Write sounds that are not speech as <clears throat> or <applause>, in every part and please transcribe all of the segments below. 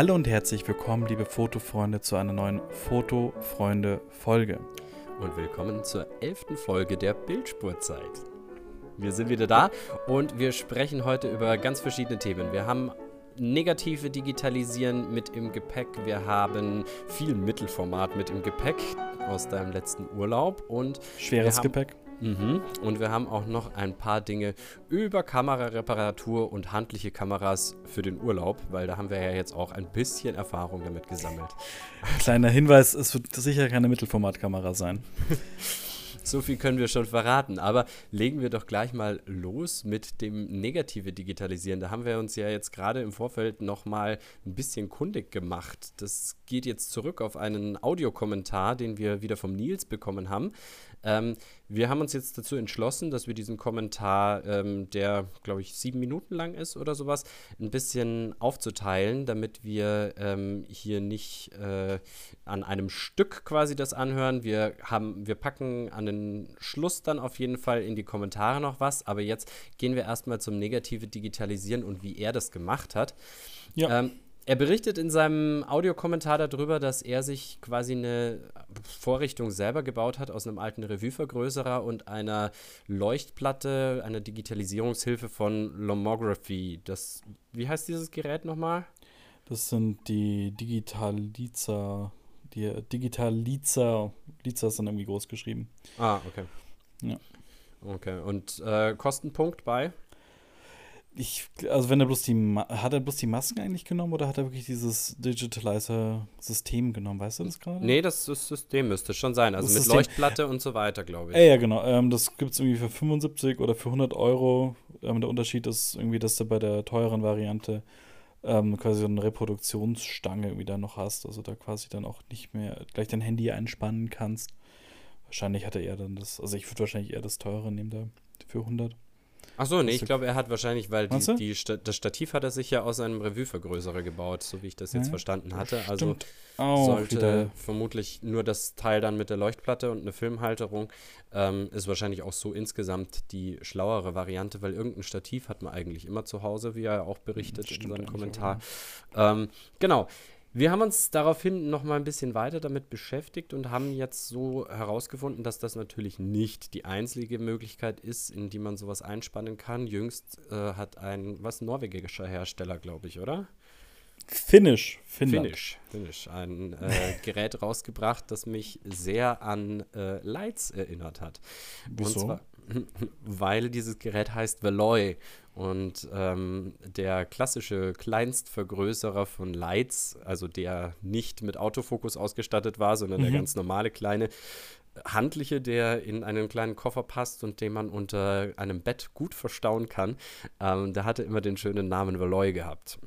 Hallo und herzlich willkommen, liebe Fotofreunde, zu einer neuen Fotofreunde-Folge. Und willkommen zur elften Folge der Bildspurzeit. Wir sind wieder da und wir sprechen heute über ganz verschiedene Themen. Wir haben negative Digitalisieren mit im Gepäck. Wir haben viel Mittelformat mit im Gepäck aus deinem letzten Urlaub und Schweres Gepäck. Mhm. Und wir haben auch noch ein paar Dinge über Kamerareparatur und handliche Kameras für den Urlaub, weil da haben wir ja jetzt auch ein bisschen Erfahrung damit gesammelt. <laughs> Kleiner Hinweis, es wird sicher keine Mittelformatkamera sein. So viel können wir schon verraten. Aber legen wir doch gleich mal los mit dem negative Digitalisieren. Da haben wir uns ja jetzt gerade im Vorfeld nochmal ein bisschen kundig gemacht. Das geht jetzt zurück auf einen Audiokommentar, den wir wieder vom Nils bekommen haben. Ähm, wir haben uns jetzt dazu entschlossen, dass wir diesen Kommentar, ähm, der, glaube ich, sieben Minuten lang ist oder sowas, ein bisschen aufzuteilen, damit wir ähm, hier nicht äh, an einem Stück quasi das anhören. Wir, haben, wir packen an den Schluss dann auf jeden Fall in die Kommentare noch was, aber jetzt gehen wir erstmal zum negative Digitalisieren und wie er das gemacht hat. Ja. Ähm, er berichtet in seinem Audiokommentar darüber, dass er sich quasi eine Vorrichtung selber gebaut hat aus einem alten Revue-Vergrößerer und einer Leuchtplatte, einer Digitalisierungshilfe von Lomography. Das, wie heißt dieses Gerät nochmal? Das sind die Digitalizer, die Digitalizer, Lizer sind irgendwie groß geschrieben. Ah, okay. Ja. Okay, und äh, Kostenpunkt bei? Ich, also wenn er bloß die, hat er bloß die Masken eigentlich genommen oder hat er wirklich dieses Digitalizer-System genommen? Weißt du das gerade? Nee, das, das, System müsste schon sein. Also das mit System. Leuchtplatte und so weiter, glaube ich. Ja, ja genau. Ähm, das gibt es irgendwie für 75 oder für 100 Euro. Ähm, der Unterschied ist irgendwie, dass du bei der teuren Variante ähm, quasi so eine Reproduktionsstange irgendwie da noch hast. Also da quasi dann auch nicht mehr gleich dein Handy einspannen kannst. Wahrscheinlich hat er eher dann das, also ich würde wahrscheinlich eher das teure nehmen da für 100. Achso, nee, ich glaube, er hat wahrscheinlich, weil die, die Sta das Stativ hat er sich ja aus einem Revue-Vergrößerer gebaut, so wie ich das jetzt ja, verstanden hatte. Also sollte wieder. vermutlich nur das Teil dann mit der Leuchtplatte und eine Filmhalterung ähm, ist wahrscheinlich auch so insgesamt die schlauere Variante, weil irgendein Stativ hat man eigentlich immer zu Hause, wie er auch berichtet in seinem Kommentar. Ähm, genau. Wir haben uns daraufhin noch mal ein bisschen weiter damit beschäftigt und haben jetzt so herausgefunden, dass das natürlich nicht die einzige Möglichkeit ist, in die man sowas einspannen kann. Jüngst äh, hat ein, was, norwegischer Hersteller, glaube ich, oder? Finnish. Finnland. Finnish. Finnish. Ein äh, <laughs> Gerät rausgebracht, das mich sehr an äh, Lights erinnert hat. Wieso? Und zwar, <laughs> weil dieses Gerät heißt Veloy und ähm, der klassische Kleinstvergrößerer von Lights, also der nicht mit Autofokus ausgestattet war, sondern mhm. der ganz normale kleine handliche, der in einen kleinen Koffer passt und den man unter einem Bett gut verstauen kann, ähm, der hatte immer den schönen Namen Veloy gehabt.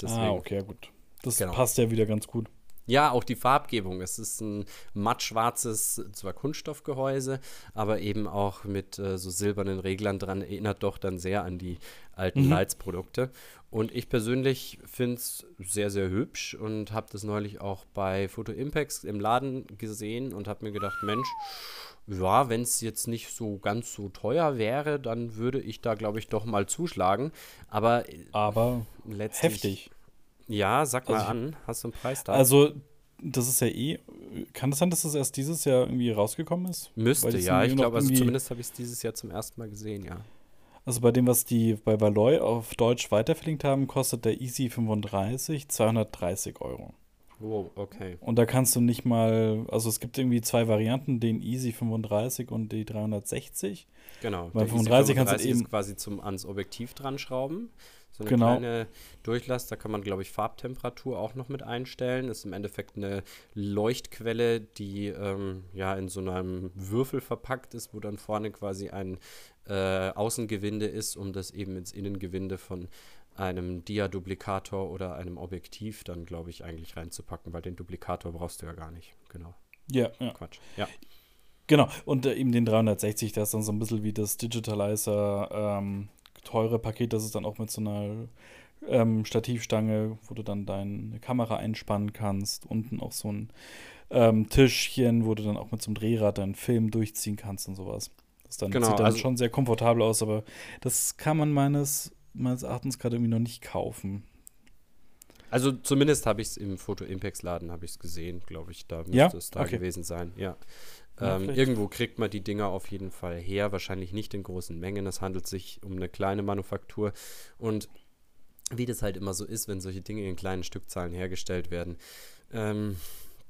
Deswegen, ah, okay, gut. Das genau. passt ja wieder ganz gut. Ja, auch die Farbgebung. Es ist ein mattschwarzes, zwar Kunststoffgehäuse, aber eben auch mit äh, so silbernen Reglern dran, erinnert doch dann sehr an die alten mhm. Lights-Produkte. Und ich persönlich finde es sehr, sehr hübsch und habe das neulich auch bei Photo Impacts im Laden gesehen und habe mir gedacht, Mensch, ja, wenn es jetzt nicht so ganz so teuer wäre, dann würde ich da, glaube ich, doch mal zuschlagen. Aber, aber heftig. Ja, sag mal also, an. Hast du einen Preis da? Also, das ist ja eh. Kann das sein, dass das erst dieses Jahr irgendwie rausgekommen ist? Müsste, ja. Ich glaube, also zumindest habe ich es dieses Jahr zum ersten Mal gesehen, ja. Also bei dem, was die bei Valoy auf Deutsch weiterverlinkt haben, kostet der Easy 35 230 Euro. Wow, okay. Und da kannst du nicht mal, also es gibt irgendwie zwei Varianten, den Easy 35 und die 360. Genau. Bei 35, 35 kannst du eben quasi zum ans Objektiv dran schrauben. So eine genau. kleine Durchlass, da kann man, glaube ich, Farbtemperatur auch noch mit einstellen. Das ist im Endeffekt eine Leuchtquelle, die ähm, ja in so einem Würfel verpackt ist, wo dann vorne quasi ein äh, Außengewinde ist, um das eben ins Innengewinde von einem Dia-Duplikator oder einem Objektiv dann, glaube ich, eigentlich reinzupacken, weil den Duplikator brauchst du ja gar nicht. Genau. Ja, ja. Quatsch. Ja. Genau, und äh, eben den 360, der ist dann so ein bisschen wie das Digitalizer ähm, teure Paket, das ist dann auch mit so einer ähm, Stativstange, wo du dann deine Kamera einspannen kannst. Unten auch so ein ähm, Tischchen, wo du dann auch mit so einem Drehrad deinen Film durchziehen kannst und sowas. Das dann, genau, sieht dann also schon sehr komfortabel aus, aber das kann man meines, meines Erachtens gerade irgendwie noch nicht kaufen. Also zumindest habe ich es im Foto Impex Laden habe ich es gesehen, glaube ich, da müsste ja? es da okay. gewesen sein. Ja. Ja, ähm, irgendwo kriegt man die Dinger auf jeden Fall her, wahrscheinlich nicht in großen Mengen. Es handelt sich um eine kleine Manufaktur. Und wie das halt immer so ist, wenn solche Dinge in kleinen Stückzahlen hergestellt werden, ähm,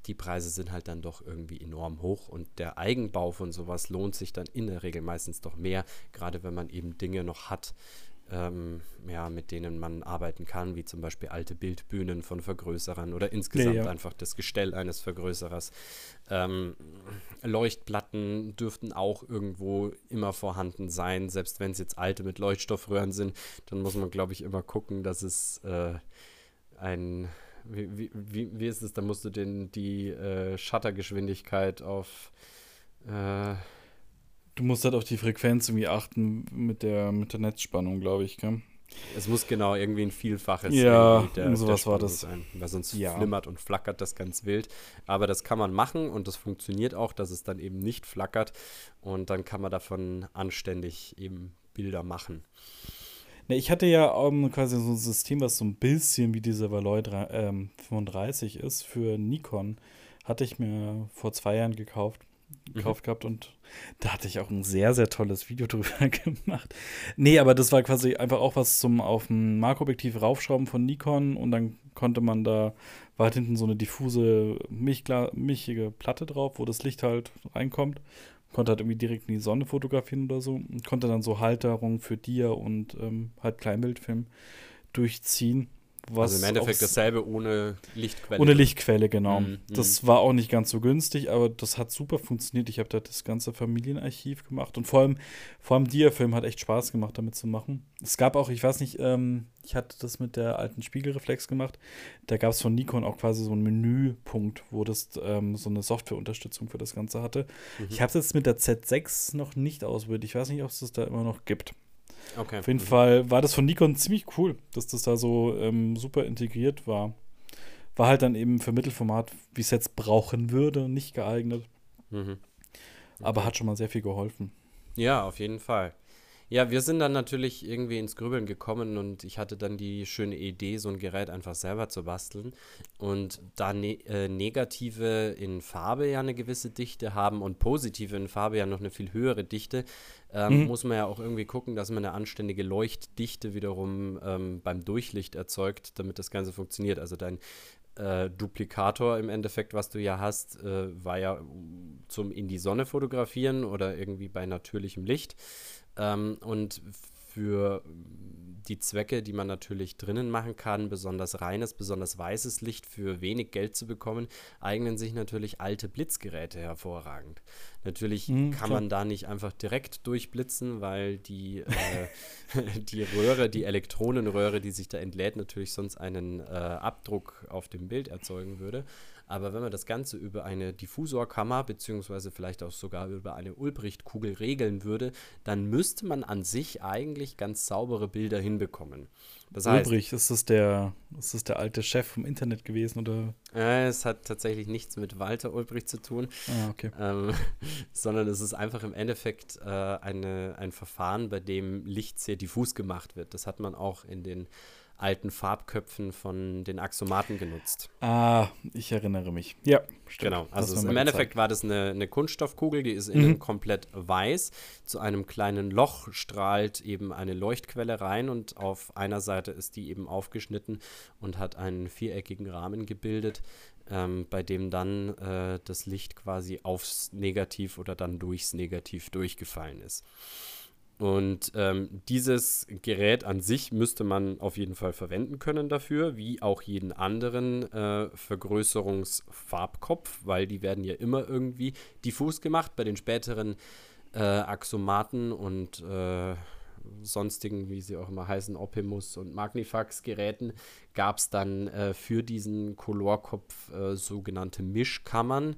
die Preise sind halt dann doch irgendwie enorm hoch. Und der Eigenbau von sowas lohnt sich dann in der Regel meistens doch mehr, gerade wenn man eben Dinge noch hat, ähm, ja, mit denen man arbeiten kann, wie zum Beispiel alte Bildbühnen von Vergrößerern oder insgesamt Ja, ja. einfach das Gestell eines Vergrößerers. Ähm, Leuchtplatten dürften auch irgendwo immer vorhanden sein, selbst wenn es jetzt alte mit Leuchtstoffröhren sind, dann muss man, glaube ich, immer gucken, dass es äh, ein wie, wie, wie, wie ist es? Da musst du den, die äh, Shuttergeschwindigkeit auf äh, Du musst halt auf die Frequenz irgendwie achten mit der, mit der Netzspannung, glaube ich, gell? Es muss genau irgendwie ein Vielfaches Ja, irgend sowas war das. sein, weil sonst Ja. flimmert und flackert das ganz wild. Aber das kann man machen und das funktioniert auch, dass es dann eben nicht flackert und dann kann man davon anständig eben Bilder machen. Ne, ich hatte ja ähm, quasi so ein System, was so ein bisschen wie dieser Valoy drei- ähm, 35 ist für Nikon. Hatte ich mir vor zwei Jahren gekauft, gekauft gehabt und da hatte ich auch ein sehr, sehr tolles Video <laughs> drüber gemacht. Nee, aber das war quasi einfach auch was zum auf ein Makroobjektiv raufschrauben von Nikon und dann konnte man da, war halt hinten so eine diffuse, milchige Platte drauf, wo das Licht halt reinkommt. Konnte halt irgendwie direkt in die Sonne fotografieren oder so. Und konnte dann so Halterung für Dia und ähm, halt Kleinbildfilm durchziehen. Was also im Endeffekt dasselbe ohne Lichtquelle. ohne Lichtquelle, genau. Mhm, das war auch nicht ganz so günstig, aber das hat super funktioniert. Ich habe da das ganze Familienarchiv gemacht und vor allem, vor allem Dia-Film hat echt Spaß gemacht, damit zu machen. Es gab auch, ich weiß nicht, ähm, ich hatte das mit der alten Spiegelreflex gemacht. Da gab es von Nikon auch quasi so einen Menüpunkt, wo das ähm, so eine Softwareunterstützung für das Ganze hatte. Mhm. Ich habe es jetzt mit der Z6 noch nicht ausprobiert. Ich weiß nicht, ob es das da immer noch gibt. Okay. Auf jeden Mhm. Fall war das von Nikon ziemlich cool, dass das da so ähm, super integriert war. War halt dann eben für Mittelformat, wie es jetzt brauchen würde, nicht geeignet. Mhm. Aber Okay. hat schon mal sehr viel geholfen. Ja, auf jeden Fall. Ja, wir sind dann natürlich irgendwie ins Grübeln gekommen und ich hatte dann die schöne Idee, so ein Gerät einfach selber zu basteln. Und da ne äh, negative in Farbe ja eine gewisse Dichte haben und positive in Farbe ja noch eine viel höhere Dichte, ähm, Mhm. muss man ja auch irgendwie gucken, dass man eine anständige Leuchtdichte wiederum ähm, beim Durchlicht erzeugt, damit das Ganze funktioniert. Also dein äh, Duplikator im Endeffekt, was du ja hast, äh, war ja zum in die Sonne fotografieren oder irgendwie bei natürlichem Licht. Ähm, und für die Zwecke, die man natürlich drinnen machen kann, besonders reines, besonders weißes Licht für wenig Geld zu bekommen, eignen sich natürlich alte Blitzgeräte hervorragend. Natürlich Mhm, kann klar. man da nicht einfach direkt durchblitzen, weil die, äh, <laughs> die Röhre, die Elektronenröhre, die sich da entlädt, natürlich sonst einen äh, Abdruck auf dem Bild erzeugen würde. Aber wenn man das Ganze über eine Diffusorkammer beziehungsweise vielleicht auch sogar über eine Ulbricht-Kugel regeln würde, dann müsste man an sich eigentlich ganz saubere Bilder hinbekommen. Das heißt, Ulbrich, ist das, der, ist das der alte Chef vom Internet gewesen? Oder? äh, es hat tatsächlich nichts mit Walter Ulbricht zu tun, Ah, okay. ähm, <laughs> sondern es ist einfach im Endeffekt äh, eine, ein Verfahren, bei dem Licht sehr diffus gemacht wird. Das hat man auch in den alten Farbköpfen von den Axomaten genutzt. Ah, ich erinnere mich. Ja, stimmt. Genau, also im Endeffekt war das eine, eine Kunststoffkugel, die ist innen Mhm. komplett weiß. Zu einem kleinen Loch strahlt eben eine Leuchtquelle rein und auf einer Seite ist die eben aufgeschnitten und hat einen viereckigen Rahmen gebildet, ähm, bei dem dann äh, das Licht quasi aufs Negativ oder dann durchs Negativ durchgefallen ist. Und ähm, dieses Gerät an sich müsste man auf jeden Fall verwenden können dafür, wie auch jeden anderen äh, Vergrößerungsfarbkopf, weil die werden ja immer irgendwie diffus gemacht. Bei den späteren äh, Axomaten und äh, sonstigen, wie sie auch immer heißen, Optimus und Magnifax-Geräten, gab es dann äh, für diesen Colorkopf äh, sogenannte Mischkammern,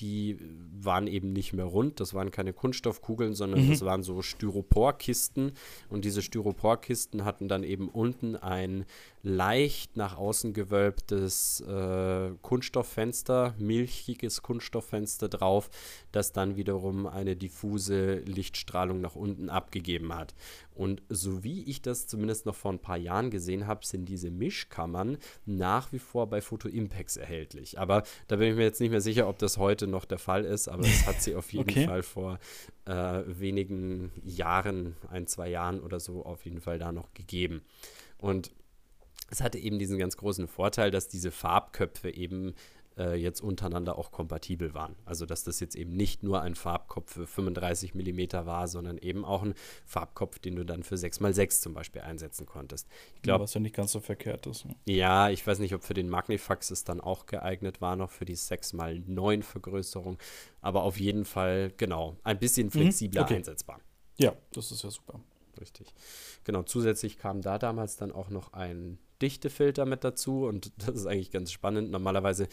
die waren eben nicht mehr rund, das waren keine Kunststoffkugeln, sondern mhm. das waren so Styroporkisten und diese Styroporkisten hatten dann eben unten ein leicht nach außen gewölbtes äh, Kunststofffenster, milchiges Kunststofffenster drauf, das dann wiederum eine diffuse Lichtstrahlung nach unten abgegeben hat. Und so wie ich das zumindest noch vor ein paar Jahren gesehen habe, sind diese Mischkammern nach wie vor bei Photo Impacts erhältlich. Aber da bin ich mir jetzt nicht mehr sicher, ob das heute noch der Fall ist, aber es hat sie auf <laughs> jeden okay. Fall vor äh, wenigen Jahren, ein, zwei Jahren oder so, auf jeden Fall da noch gegeben. Und es hatte eben diesen ganz großen Vorteil, dass diese Farbköpfe eben äh, jetzt untereinander auch kompatibel waren. Also dass das jetzt eben nicht nur ein Farbkopf für 35 mm war, sondern eben auch ein Farbkopf, den du dann für 6x6 zum Beispiel einsetzen konntest. Ich glaube, ja, was ja nicht ganz so verkehrt ist. Ne? Ja, ich weiß nicht, ob für den Magnifax es dann auch geeignet war, noch für die 6x9 Vergrößerung, aber auf jeden Fall, genau, ein bisschen mhm, flexibler mhm, okay. einsetzbar. Ja, das ist ja super. Richtig. Genau, zusätzlich kam da damals dann auch noch ein Dichtefilter mit dazu und <laughs> das ist eigentlich ganz spannend. Normalerweise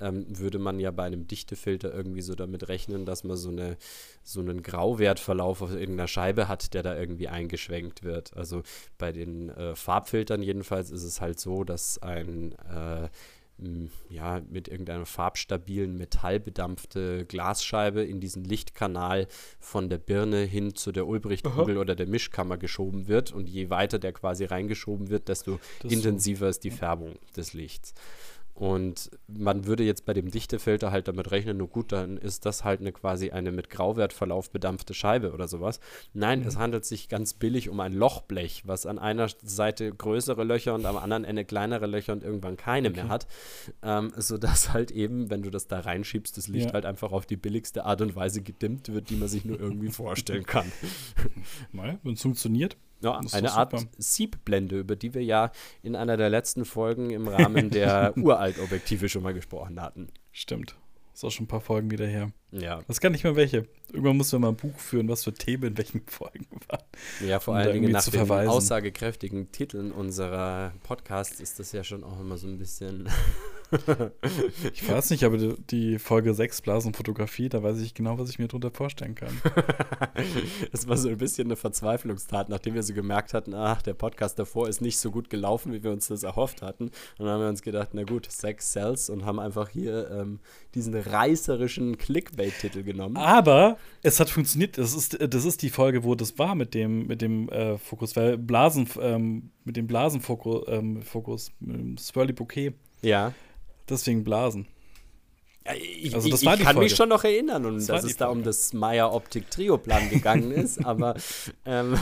ähm, würde man ja bei einem Dichtefilter irgendwie so damit rechnen, dass man so, eine, so einen Grauwertverlauf auf irgendeiner Scheibe hat, der da irgendwie eingeschwenkt wird. Also bei den äh, Farbfiltern jedenfalls ist es halt so, dass ein äh, ja, mit irgendeiner farbstabilen metallbedampfte Glasscheibe in diesen Lichtkanal von der Birne hin zu der Ulbrichtkugel oder der Mischkammer geschoben wird. Und je weiter der quasi reingeschoben wird, desto das intensiver so. ist die Färbung des Lichts. Und man würde jetzt bei dem Dichtefilter halt damit rechnen, nur gut, dann ist das halt eine quasi eine mit Grauwertverlauf bedampfte Scheibe oder sowas. Nein, mhm. es handelt sich ganz billig um ein Lochblech, was an einer Seite größere Löcher und am anderen Ende kleinere Löcher und irgendwann keine okay. mehr hat. Ähm, sodass halt eben, wenn du das da reinschiebst, das Licht ja. halt einfach auf die billigste Art und Weise gedimmt wird, die man sich nur irgendwie <laughs> vorstellen kann. Mal, wenn es funktioniert. Ja, eine Art Siebblende, über die wir ja in einer der letzten Folgen im Rahmen der <laughs> Uralt-Objektive schon mal gesprochen hatten. Stimmt. Ist auch schon ein paar Folgen wieder her. Ja. Das kann nicht mehr welche. Irgendwann mussten wir mal ein Buch führen, was für Themen in welchen <laughs> Folgen waren. Ja, vor um allen Dingen nach den verweisen. aussagekräftigen Titeln unserer Podcasts ist das ja schon auch immer so ein bisschen <laughs> ich weiß nicht, aber die, Folge 6 Blasenfotografie, da weiß ich genau, was ich mir darunter vorstellen kann. <laughs> das war so ein bisschen eine Verzweiflungstat, nachdem wir so gemerkt hatten, ach, der Podcast davor ist nicht so gut gelaufen, wie wir uns das erhofft hatten. Und dann haben wir uns gedacht, na gut, Sex sells und haben einfach hier ähm, diesen reißerischen Clickbait-Titel genommen. Aber es hat funktioniert. Das ist, das ist die Folge, wo das war mit dem, mit dem äh, Fokus, weil Blasen, ähm, mit dem Blasenfokus, ähm, Fokus, mit dem Swirly Bouquet. Ja deswegen Blasen. Ich, also ich, ich kann Folge. mich schon noch erinnern und das dass es da um das Meyer Optik Trio Plan gegangen ist, <laughs> aber ähm,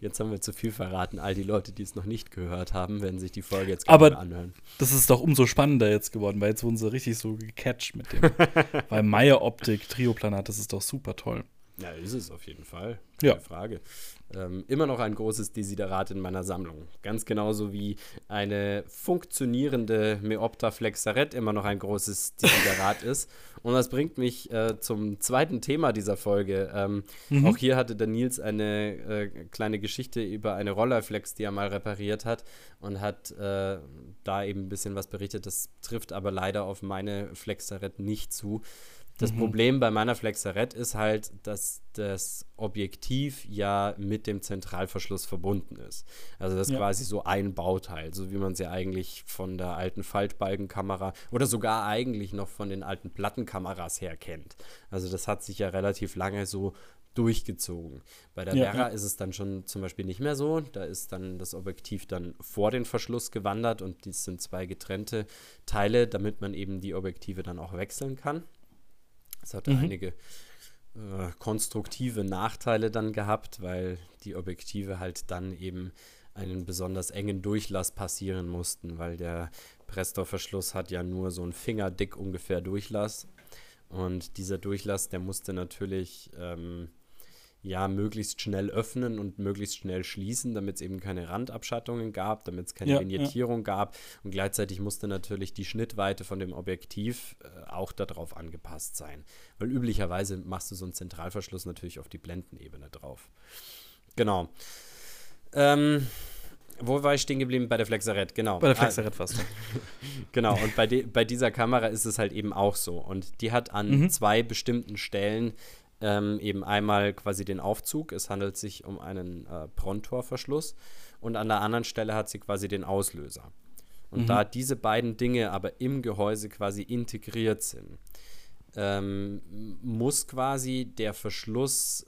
jetzt haben wir zu viel verraten. All die Leute, die es noch nicht gehört haben, werden sich die Folge jetzt aber anhören. Das ist doch umso spannender jetzt geworden, weil jetzt wurden sie richtig so gecatcht mit dem. <laughs> weil Meyer Optik Trio Plan hat, das ist doch super toll. Ja, ist es auf jeden Fall. Keine ja. Frage. Ähm, immer noch ein großes Desiderat in meiner Sammlung. Ganz genauso wie eine funktionierende Meopta Flexaret immer noch ein großes Desiderat <laughs> ist. Und das bringt mich äh, zum zweiten Thema dieser Folge. Ähm, mhm. Auch hier hatte der Nils eine äh, kleine Geschichte über eine Rollerflex, die er mal repariert hat und hat äh, da eben ein bisschen was berichtet. Das trifft aber leider auf meine Flexaret nicht zu. Das mhm. Problem bei meiner Flexaret ist halt, dass das Objektiv ja mit dem Zentralverschluss verbunden ist. Also das ist ja. quasi so ein Bauteil, so wie man sie eigentlich von der alten Faltbalkenkamera oder sogar eigentlich noch von den alten Plattenkameras her kennt. Also das hat sich ja relativ lange so durchgezogen. Bei der ja, Vera ja. ist es dann schon zum Beispiel nicht mehr so. Da ist dann das Objektiv dann vor den Verschluss gewandert und dies sind zwei getrennte Teile, damit man eben die Objektive dann auch wechseln kann. Es hatte mhm. einige äh, konstruktive Nachteile dann gehabt, weil die Objektive halt dann eben einen besonders engen Durchlass passieren mussten, weil der Pressdorfverschluss hat ja nur so ein Fingerdick ungefähr Durchlass. Und dieser Durchlass, der musste natürlich ähm, ja möglichst schnell öffnen und möglichst schnell schließen, damit es eben keine Randabschattungen gab, damit es keine ja, Vignettierung ja. gab und gleichzeitig musste natürlich die Schnittweite von dem Objektiv äh, auch darauf angepasst sein, weil üblicherweise machst du so einen Zentralverschluss natürlich auf die Blendenebene drauf. Genau. Ähm, Wo war ich stehen geblieben? Bei der Flexaret, genau. Bei der Flexaret ah, fast. <laughs> genau, und bei, bei dieser Kamera ist es halt eben auch so. Und die hat an mhm. zwei bestimmten Stellen ähm, eben einmal quasi den Aufzug. Es handelt sich um einen äh, Prontor-Verschluss. Und an der anderen Stelle hat sie quasi den Auslöser. Und mhm. da diese beiden Dinge aber im Gehäuse quasi integriert sind, ähm, muss quasi der Verschluss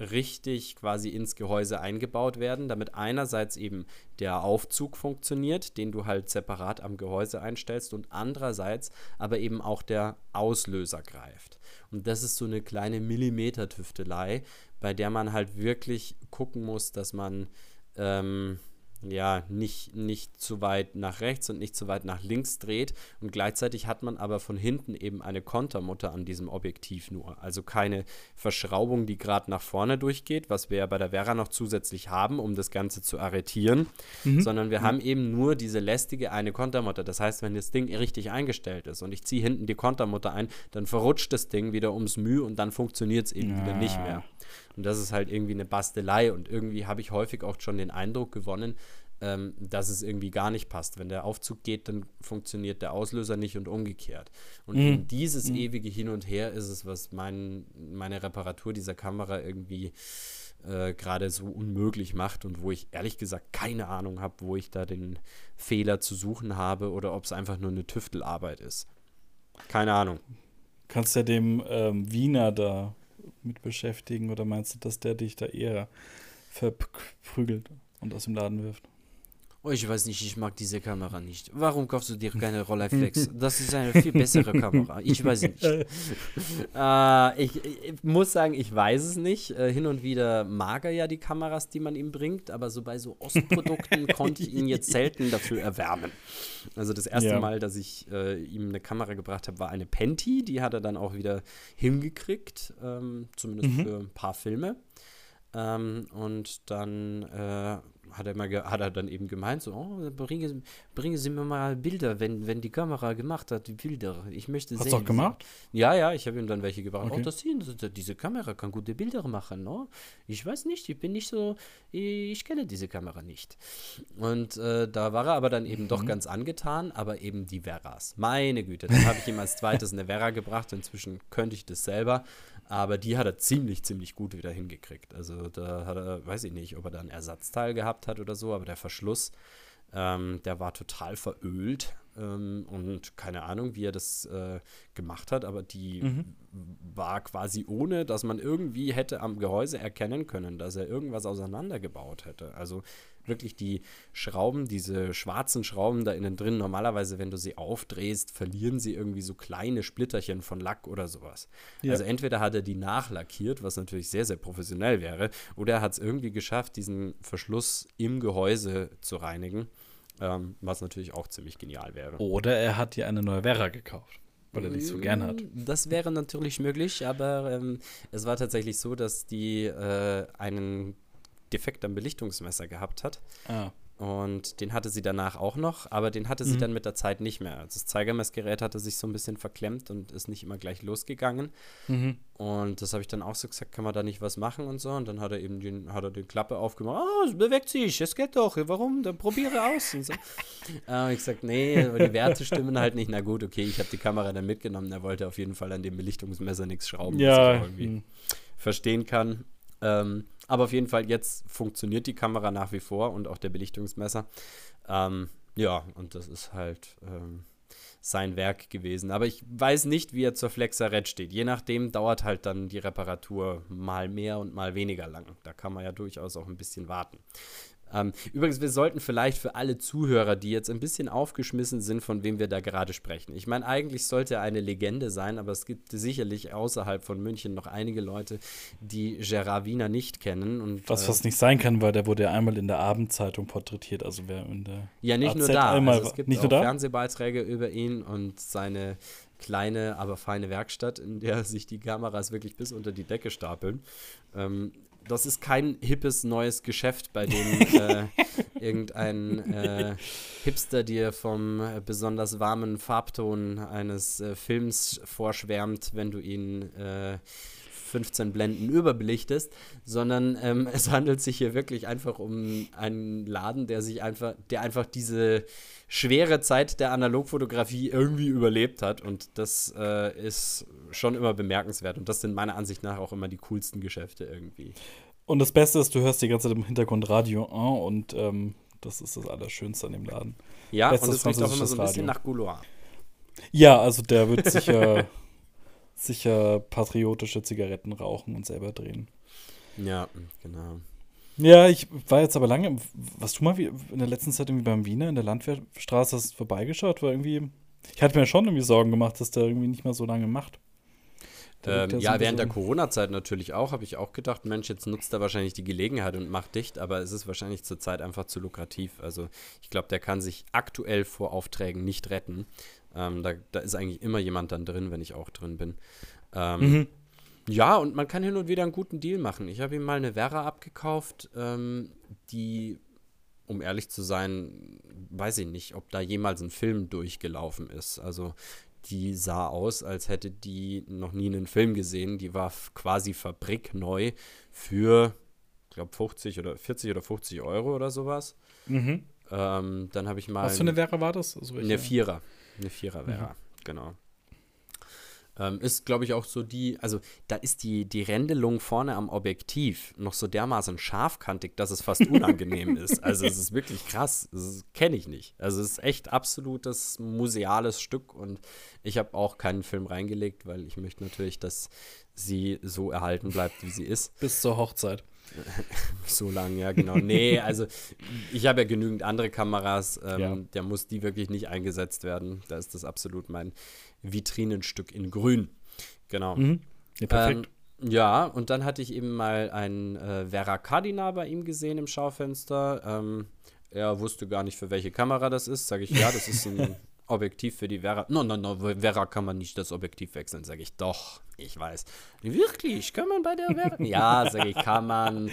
richtig quasi ins Gehäuse eingebaut werden, damit einerseits eben der Aufzug funktioniert, den du halt separat am Gehäuse einstellst und andererseits aber eben auch der Auslöser greift. Und das ist so eine kleine Millimeter-Tüftelei, bei der man halt wirklich gucken muss, dass man ähm, ja, nicht, nicht zu weit nach rechts und nicht zu weit nach links dreht. Und gleichzeitig hat man aber von hinten eben eine Kontermutter an diesem Objektiv nur. Also keine Verschraubung, die gerade nach vorne durchgeht, was wir ja bei der Vera noch zusätzlich haben, um das Ganze zu arretieren, mhm. sondern wir mhm. haben eben nur diese lästige eine Kontermutter. Das heißt, wenn das Ding richtig eingestellt ist und ich ziehe hinten die Kontermutter ein, dann verrutscht das Ding wieder ums Mühe und dann funktioniert es eben ja. wieder nicht mehr. Und das ist halt irgendwie eine Bastelei und irgendwie habe ich häufig auch schon den Eindruck gewonnen, ähm, dass es irgendwie gar nicht passt. Wenn der Aufzug geht, dann funktioniert der Auslöser nicht und umgekehrt. Und mhm. dieses mhm. ewige Hin und Her ist es, was mein, meine Reparatur dieser Kamera irgendwie äh, gerade so unmöglich macht und wo ich ehrlich gesagt keine Ahnung habe, wo ich da den Fehler zu suchen habe oder ob es einfach nur eine Tüftelarbeit ist. Keine Ahnung. Kannst du ja dem ähm, Wiener da mit beschäftigen oder meinst du, dass der dich da eher verprügelt und aus dem Laden wirft? Oh, ich weiß nicht, ich mag diese Kamera nicht. Warum kaufst du dir keine Rolleiflex? <laughs> Das ist eine viel bessere Kamera. Ich weiß nicht. <laughs> äh, ich, ich, muss sagen, ich weiß es nicht. Äh, hin und wieder mag er ja die Kameras, die man ihm bringt, aber so bei so Ostprodukten <laughs> konnte ich ihn jetzt selten dafür erwärmen. Also das erste ja. Mal, dass ich äh, ihm eine Kamera gebracht habe, war eine Penti. Die hat er dann auch wieder hingekriegt, ähm, zumindest mhm. für ein paar Filme. Ähm, und dann äh, hat er, mal hat er dann eben gemeint, so, oh, bringe, bringe Sie mir mal Bilder, wenn, wenn die Kamera gemacht hat, die Bilder. Ich möchte Hast sehen. Hast du auch gemacht? Ja, ja, ich habe ihm dann welche gebracht. Okay. Oh, das sehen, diese Kamera kann gute Bilder machen. No? Ich weiß nicht, ich bin nicht so, ich, ich kenne diese Kamera nicht. Und äh, da war er aber dann eben mhm. doch ganz angetan, aber eben die Veras. Meine Güte, dann habe ich ihm als zweites eine Vera gebracht. Inzwischen könnte ich das selber. Aber die hat er ziemlich, ziemlich gut wieder hingekriegt. Also da hat er, weiß ich nicht, ob er da ein Ersatzteil gehabt hat oder so, aber der Verschluss, ähm, der war total verölt. Ähm, und keine Ahnung, wie er das äh, gemacht hat, aber die mhm. war quasi ohne, dass man irgendwie hätte am Gehäuse erkennen können, dass er irgendwas auseinandergebaut hätte. Also wirklich die Schrauben, diese schwarzen Schrauben da innen drin, normalerweise, wenn du sie aufdrehst, verlieren sie irgendwie so kleine Splitterchen von Lack oder sowas. Ja. Also entweder hat er die nachlackiert, was natürlich sehr, sehr professionell wäre, oder er hat es irgendwie geschafft, diesen Verschluss im Gehäuse zu reinigen, ähm, was natürlich auch ziemlich genial wäre. Oder er hat dir eine neue Vera gekauft weil er dich so gern hat. Das wäre natürlich möglich, aber ähm, es war tatsächlich so, dass die äh, einen Defekt am Belichtungsmesser gehabt hat. Ah. Und den hatte sie danach auch noch, aber den hatte sie mhm. dann mit der Zeit nicht mehr. Also das Zeigermessgerät hatte sich so ein bisschen verklemmt und ist nicht immer gleich losgegangen. Mhm. Und das habe ich dann auch so gesagt, kann man da nicht was machen und so. Und dann hat er eben den, hat er die Klappe aufgemacht. Oh, es bewegt sich, es geht doch. Warum? Dann probiere aus. Und so. <laughs> äh, ich gesagt, nee, aber die Werte stimmen halt nicht. Na gut, okay, ich habe die Kamera dann mitgenommen. Er wollte auf jeden Fall an dem Belichtungsmesser nichts schrauben, ja. was ich irgendwie mhm. verstehen kann. Ähm, aber auf jeden Fall, jetzt funktioniert die Kamera nach wie vor und auch der Belichtungsmesser. Ähm, ja, und das ist halt ähm, sein Werk gewesen. Aber ich weiß nicht, wie er zur Flexaret steht. Je nachdem dauert halt dann die Reparatur mal mehr und mal weniger lang. Da kann man ja durchaus auch ein bisschen warten. Ähm, übrigens, wir sollten vielleicht für alle Zuhörer, die jetzt ein bisschen aufgeschmissen sind, von wem wir da gerade sprechen. Ich meine, eigentlich sollte er eine Legende sein, aber es gibt sicherlich außerhalb von München noch einige Leute, die Gerard Wiener nicht kennen. Und, was, was äh, nicht sein kann, weil der wurde ja einmal in der Abendzeitung porträtiert. Also wer in der Ja, nicht AZ nur da. Also es gibt nicht auch Fernsehbeiträge über ihn und seine kleine, aber feine Werkstatt, in der <laughs> sich die Kameras wirklich bis unter die Decke stapeln. Ähm, das ist kein hippes neues Geschäft, bei dem <laughs> äh, irgendein äh, Hipster dir vom äh, besonders warmen Farbton eines äh, Films vorschwärmt, wenn du ihn äh, 15 Blenden überbelichtest, sondern ähm, es handelt sich hier wirklich einfach um einen Laden, der sich einfach, der einfach diese schwere Zeit der Analogfotografie irgendwie überlebt hat. Und das äh, ist schon immer bemerkenswert. Und das sind meiner Ansicht nach auch immer die coolsten Geschäfte irgendwie. Und das Beste ist, du hörst die ganze Zeit im Hintergrund Radio und ähm, das ist das Allerschönste an dem Laden. Ja, Bestes und es riecht auch immer so ein bisschen nach Gouloir. Ja, also der wird <laughs> sicher, sicher patriotische Zigaretten rauchen und selber drehen. Ja, genau. Ja, ich war jetzt aber lange, was du mal wie in der letzten Zeit irgendwie beim Wiener in der Landwehrstraße hast vorbeigeschaut, war irgendwie, ich hatte mir schon irgendwie Sorgen gemacht, dass der irgendwie nicht mehr so lange macht. Ähm, ja, während der Corona-Zeit natürlich auch, habe ich auch gedacht, Mensch, jetzt nutzt er wahrscheinlich die Gelegenheit und macht dicht, aber es ist wahrscheinlich zurzeit einfach zu lukrativ. Also ich glaube, der kann sich aktuell vor Aufträgen nicht retten. Ähm, da, da, ist eigentlich immer jemand dann drin, wenn ich auch drin bin. Ähm, mhm. Ja, und man kann hin und wieder einen guten Deal machen. Ich habe ihm mal eine Vera abgekauft, ähm, die, um ehrlich zu sein, weiß ich nicht, ob da jemals ein Film durchgelaufen ist. Also die sah aus, als hätte die noch nie einen Film gesehen. Die war quasi fabrikneu für, ich glaube, 50 oder 40 oder 50 Euro oder sowas. Mhm. Ähm, dann habe ich mal. Was für eine Wäre war das? Also eine Vierer. Eine Vierer Wäre, mhm. genau. Ähm, ist, glaube ich, auch so die, also da ist die, die Rändelung vorne am Objektiv noch so dermaßen scharfkantig, dass es fast unangenehm ist. Also es ist wirklich krass. Das kenne ich nicht. Also es ist echt absolutes museales Stück und ich habe auch keinen Film reingelegt, weil ich möchte natürlich, dass sie so erhalten bleibt, wie sie ist. Bis zur Hochzeit. <laughs> so lange, ja, genau. Nee, also ich habe ja genügend andere Kameras. Ähm, ja. Der muss die wirklich nicht eingesetzt werden. Da ist das absolut mein Vitrinenstück in Grün. Genau. Mhm. Ja, perfekt. Ähm, ja, und dann hatte ich eben mal ein äh, Vera Cardina bei ihm gesehen im Schaufenster. Ähm, er wusste gar nicht, für welche Kamera das ist. Sage ich, ja, das ist ein <laughs> Objektiv für die Vera. No, no, no, Vera kann man nicht das Objektiv wechseln. Sage ich, doch, ich weiß. Wirklich, kann man bei der Vera? ja, sage ich, kann man. <laughs>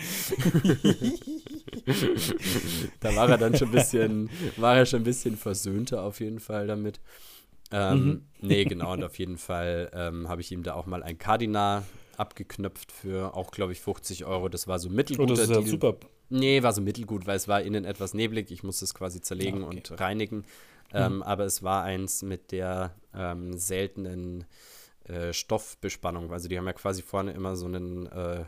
da war er dann schon ein bisschen, war er schon ein bisschen versöhnter auf jeden Fall damit. Ähm, mhm. Nee, <laughs> genau, und auf jeden Fall ähm, habe ich ihm da auch mal ein Cardinal abgeknöpft für auch, glaube ich, 50 Euro. Das war so mittelgut. Oh, das ist ja super. Nee, war so mittelgut, weil es war innen etwas neblig. Ich musste es quasi zerlegen ja, okay. und reinigen. Ähm, mhm. Aber es war eins mit der ähm, seltenen äh, Stoffbespannung. Also die haben ja quasi vorne immer so einen äh,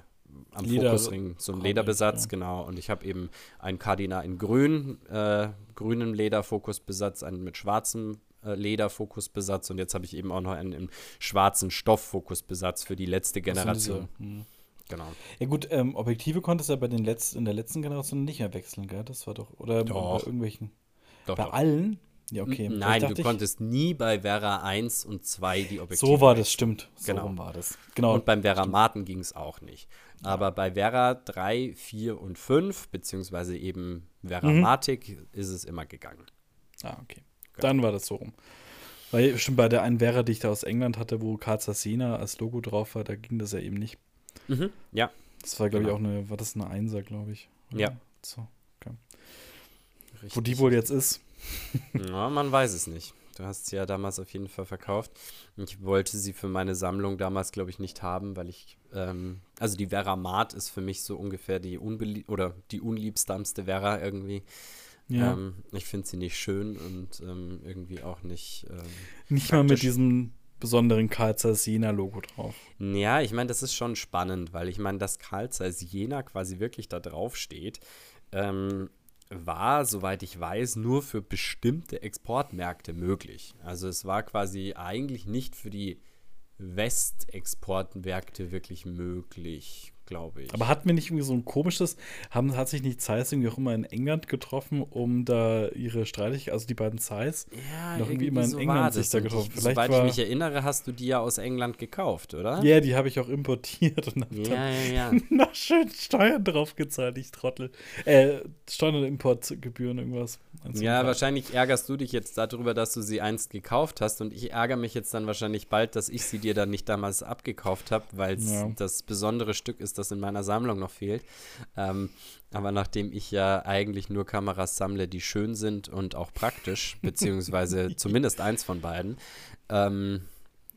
am Leder, Fokusring, so einen Lederbesatz, ja. genau. Und ich habe eben ein Cardinal in grün, äh, grünem Lederfokusbesatz, einen mit schwarzem Lederfokusbesatz und jetzt habe ich eben auch noch einen im schwarzen Stofffokusbesatz für die letzte Generation. So, hm. Genau. Ja gut, ähm, Objektive konntest du ja bei den letzten, in der letzten Generation nicht mehr wechseln, gell? Das war doch, oder doch. bei irgendwelchen. Doch, bei doch. allen? Ja, okay. Nein, du konntest nie bei Vera 1 und 2 die Objektive. So war das, stimmt. So genau. war das. Genau. Und beim Vera Martin ging es auch nicht. Aber bei Vera 3, 4 und 5, beziehungsweise eben Vera mhm. Matic, ist es immer gegangen. Ah, okay. Dann war das so rum. Weil schon bei der einen Vera, die ich da aus England hatte, wo Karzasina als Logo drauf war, da ging das ja eben nicht. Mhm, ja. Das war, glaube genau. ich, auch eine, war das eine Einser, glaube ich. Oder? Ja. So, okay. Wo die wohl jetzt ist. <laughs> ja, man weiß es nicht. Du hast sie ja damals auf jeden Fall verkauft. Ich wollte sie für meine Sammlung damals, glaube ich, nicht haben, weil ich, ähm, also die Vera Mart ist für mich so ungefähr die unbelie oder die unliebsamste Vera irgendwie. Ja. Ähm, ich finde sie nicht schön und ähm, irgendwie auch nicht. Ähm, nicht praktisch. mal mit diesem besonderen Carl Zeiss Jena Logo drauf. Ja, ich meine, das ist schon spannend, weil ich meine, dass Carl Zeiss Jena quasi wirklich da drauf steht, ähm, war, soweit ich weiß, nur für bestimmte Exportmärkte möglich. Also es war quasi eigentlich nicht für die Westexportmärkte wirklich möglich glaube ich. Aber hatten wir nicht irgendwie so ein komisches, haben, hat sich nicht Zeiss irgendwie auch immer in England getroffen, um da ihre Streitigkeiten, also die beiden Zeiss, ja, noch irgendwie, immer in so England sich da getroffen. Ich, soweit war, ich mich erinnere, hast du die ja aus England gekauft, oder? Ja, die habe ich auch importiert und habe ja, ja, ja. <laughs> noch schön Steuern drauf gezahlt, ich Trottel. Äh, Steuern und Importgebühren, irgendwas. Ja, wahrscheinlich ärgerst du dich jetzt darüber, dass du sie einst gekauft hast und ich ärgere mich jetzt dann wahrscheinlich bald, dass ich sie dir dann nicht damals abgekauft habe, weil es das besondere Stück ist, das in meiner Sammlung noch fehlt. Ähm, aber nachdem ich ja eigentlich nur Kameras sammle, die schön sind und auch praktisch, <laughs> beziehungsweise zumindest eins von beiden, ähm,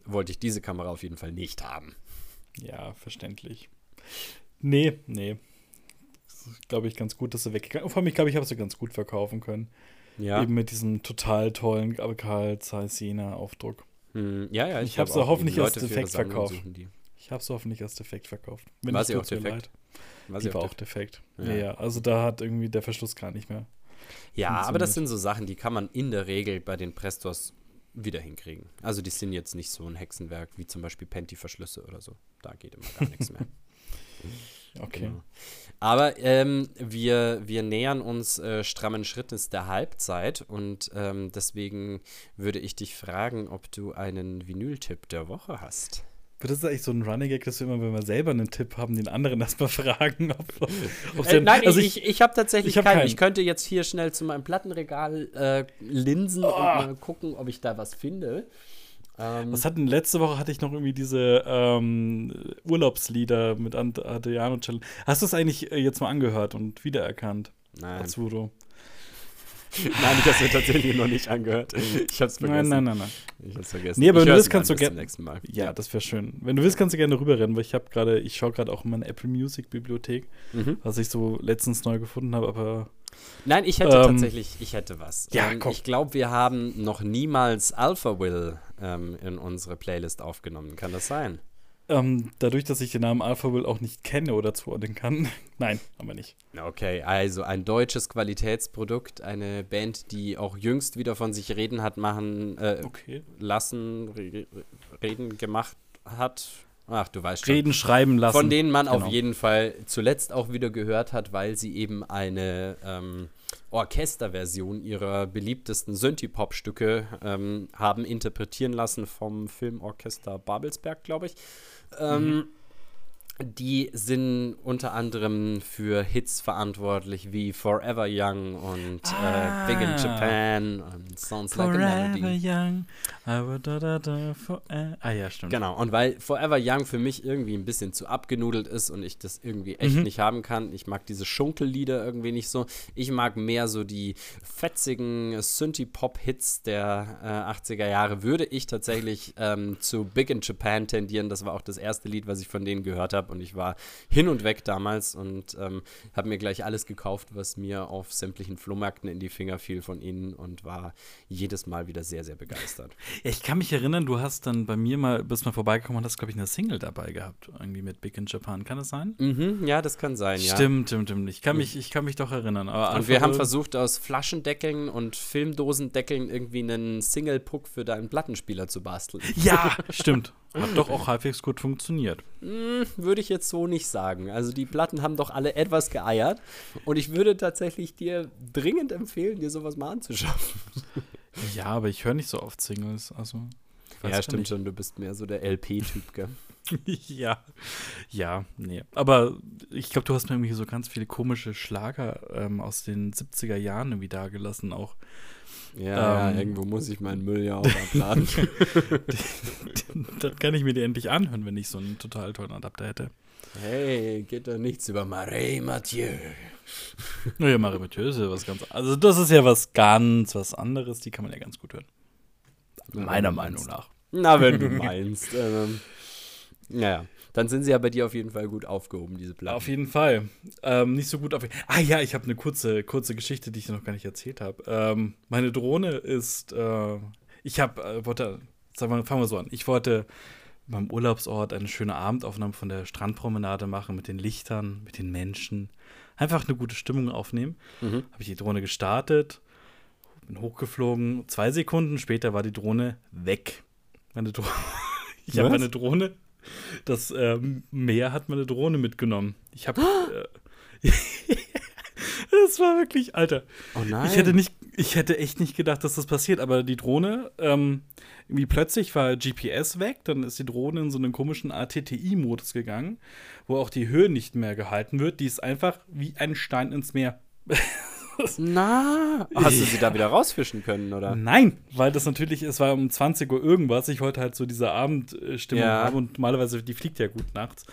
wollte ich diese Kamera auf jeden Fall nicht haben. Ja, verständlich. Nee, nee. Glaube ich, ganz gut, dass sie weggegangen Vor allem, ich glaube, ich habe sie ganz gut verkaufen können. Ja. Eben mit diesem total tollen Karl Zeiss Jena Aufdruck. Hm, ja, ja. Ich habe glaub sie hoffentlich als defekt verkauft. die. Ich habe sie hoffentlich als defekt verkauft. Wenn War sie auch defekt? War sie war auch defekt. Ja. Ja. ja, also da hat irgendwie der Verschluss gar nicht mehr. Ja, aber das sind so Sachen, die kann man in der Regel bei den Prestors wieder hinkriegen. Also die sind jetzt nicht so ein Hexenwerk wie zum Beispiel Penti-Verschlüsse oder so. Da geht immer gar nichts mehr. <laughs> Okay. Genau. Aber ähm, wir, wir nähern uns äh, strammen Schrittes der Halbzeit und ähm, deswegen würde ich dich fragen, ob du einen Vinyl-Tipp der Woche hast. Das eigentlich so ein Running Gag, dass wir immer, wenn wir selber einen Tipp haben, den anderen <laughs> erstmal fragen, ob, ob Äh, nein, also ich, ich, ich habe tatsächlich ich hab keinen. keinen. Ich könnte jetzt hier schnell zu meinem Plattenregal äh, linsen und Oh. mal gucken, ob ich da was finde. Ähm, Was hatten letzte Woche hatte ich noch irgendwie diese ähm, Urlaubslieder mit Adriano Cello. Hast du es eigentlich äh, jetzt mal angehört und wiedererkannt, nein. Azzurro? <laughs> nein, ich habe es mir tatsächlich noch nicht angehört. Ich habe es vergessen. Nein, nein, nein, nein. Ich habe es vergessen. Nee, aber ich wenn du willst, kannst an du bis gern- zum nächsten Mal. Ja, das wäre schön. Wenn du willst, kannst du gerne rüberrennen, weil ich habe gerade, ich schaue gerade auch in meine Apple Music Bibliothek, Mhm. was ich so letztens neu gefunden habe, aber Nein, ich hätte Ähm, tatsächlich, ich hätte was. ja, ähm, komm. ich glaube, wir haben noch niemals Alpha Will ähm, in unsere Playlist aufgenommen. Kann das sein? Ähm, dadurch, dass ich den Namen Alpha Will auch nicht kenne oder zuordnen kann, <laughs> nein, haben wir nicht. Okay, also ein deutsches Qualitätsprodukt, eine Band, die auch jüngst wieder von sich reden hat machen äh, Okay. lassen, re reden gemacht hat. Ach, du weißt schon. Reden, schreiben lassen. Von denen man Genau. auf jeden Fall zuletzt auch wieder gehört hat, weil sie eben eine ähm, Orchesterversion ihrer beliebtesten Synthie-Pop-Stücke ähm, haben interpretieren lassen vom Filmorchester Babelsberg, glaube ich. Ähm, Die sind unter anderem für Hits verantwortlich wie Forever Young und Ah. äh, Big in Japan und Sounds Like a Forever Melody. young, I will da da da forever. Ah ja, stimmt. Genau, und weil Forever Young für mich irgendwie ein bisschen zu abgenudelt ist und ich das irgendwie echt Mhm. nicht haben kann, ich mag diese Schunkellieder irgendwie nicht so. Ich mag mehr so die fetzigen Synthie-Pop-Hits der äh, 80er Jahre. Würde ich tatsächlich ähm, zu Big in Japan tendieren. Das war auch das erste Lied, was ich von denen gehört habe und ich war hin und weg damals und ähm, habe mir gleich alles gekauft, was mir auf sämtlichen Flohmärkten in die Finger fiel von ihnen und war jedes Mal wieder sehr, sehr begeistert. Ja, Ich kann mich erinnern, du hast dann bei mir mal, bist mal vorbeigekommen und hast, glaube ich, eine Single dabei gehabt, irgendwie mit Big in Japan. Kann das sein? Mhm, ja, das kann sein, ja. Stimmt, stimmt, stimmt. Ich kann mich, ich kann mich doch erinnern. Aber Und wir haben versucht, aus Flaschendeckeln und Filmdosendeckeln irgendwie einen Single-Puck für deinen Plattenspieler zu basteln. Ja, stimmt. <laughs> Hat doch auch halbwegs gut funktioniert. Hm, würde ich jetzt so nicht sagen. Also die Platten haben doch alle etwas geeiert. Und ich würde tatsächlich dir dringend empfehlen, dir sowas mal anzuschaffen. <laughs> Ja, aber ich höre nicht so oft Singles. Also, ja, stimmt nicht. schon. Du bist mehr so der LP-Typ, gell? <laughs> ja. Ja, nee. Aber ich glaube, du hast mir irgendwie so ganz viele komische Schlager ähm, aus den 70er Jahren irgendwie dagelassen auch. Ja, Ähm. ja, irgendwo muss ich meinen Müll ja auch abladen. <laughs> Dann kann ich mir die endlich anhören, wenn ich so einen total tollen Adapter hätte. hey, geht doch nichts über Marais Mathieu. <laughs> Naja, Marie Mathieu ist ja was ganz Also, das ist ja was ganz was anderes. Die kann man ja ganz gut hören. Meiner Meinung nach. Na, wenn du meinst. Ähm, naja, dann sind sie ja bei dir auf jeden Fall gut aufgehoben, diese Platten. Auf jeden Fall. Ähm, nicht so gut auf. Ah ja, ich habe eine kurze, kurze Geschichte, die ich dir noch gar nicht erzählt habe. Ähm, meine Drohne ist. Äh, ich habe, äh, wollte, sagen wir, fangen wir so an. Ich wollte beim Urlaubsort eine schöne Abendaufnahme von der Strandpromenade machen mit den Lichtern, mit den Menschen. Einfach eine gute Stimmung aufnehmen. Mhm. Habe ich die Drohne gestartet, bin hochgeflogen. Zwei Sekunden später war die Drohne weg. Meine Dro <laughs> ich habe meine Drohne. Das ähm, Meer hat meine Drohne mitgenommen. Ich habe. <gasps> Äh, <laughs> das war wirklich, Alter. Oh nein. Ich hätte nicht, ich hätte echt nicht gedacht, dass das passiert, aber die Drohne, ähm, irgendwie plötzlich war GPS weg, dann ist die Drohne in so einen komischen ATTI-Modus gegangen, wo auch die Höhe nicht mehr gehalten wird. Die ist einfach wie ein Stein ins Meer. <laughs> Na, hast du sie da wieder rausfischen können, oder? Nein, weil das natürlich, es war um 20 Uhr irgendwas. Ich wollte halt so diese Abendstimmung Ja. haben und normalerweise, die fliegt ja gut nachts.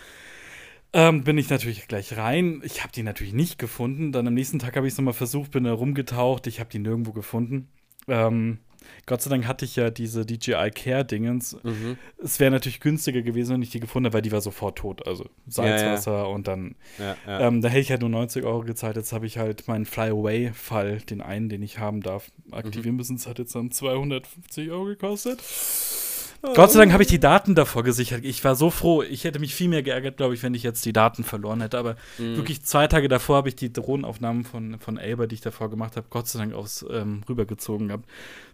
Ähm, bin ich natürlich gleich rein. Ich habe die natürlich nicht gefunden. Dann am nächsten Tag habe ich es nochmal versucht, bin da rumgetaucht. Ich habe die nirgendwo gefunden. Ähm, Gott sei Dank hatte ich ja diese DJI Care-Dingens. Mhm. Es wäre natürlich günstiger gewesen, wenn ich die gefunden hätte, weil die war sofort tot. Also Salzwasser ja, ja. und dann. Ja, ähm, da hätte ich halt nur 90 Euro gezahlt. Jetzt habe ich halt meinen Fly-Away-Fall, den einen, den ich haben darf, aktivieren mhm. müssen. Es hat jetzt dann 250 Euro gekostet. Gott sei Dank habe ich die Daten davor gesichert. Ich war so froh. Ich hätte mich viel mehr geärgert, glaube ich, wenn ich jetzt die Daten verloren hätte. Aber mhm. wirklich zwei Tage davor habe ich die Drohnenaufnahmen von, von Elber, die ich davor gemacht habe, Gott sei Dank aufs ähm, rübergezogen gehabt.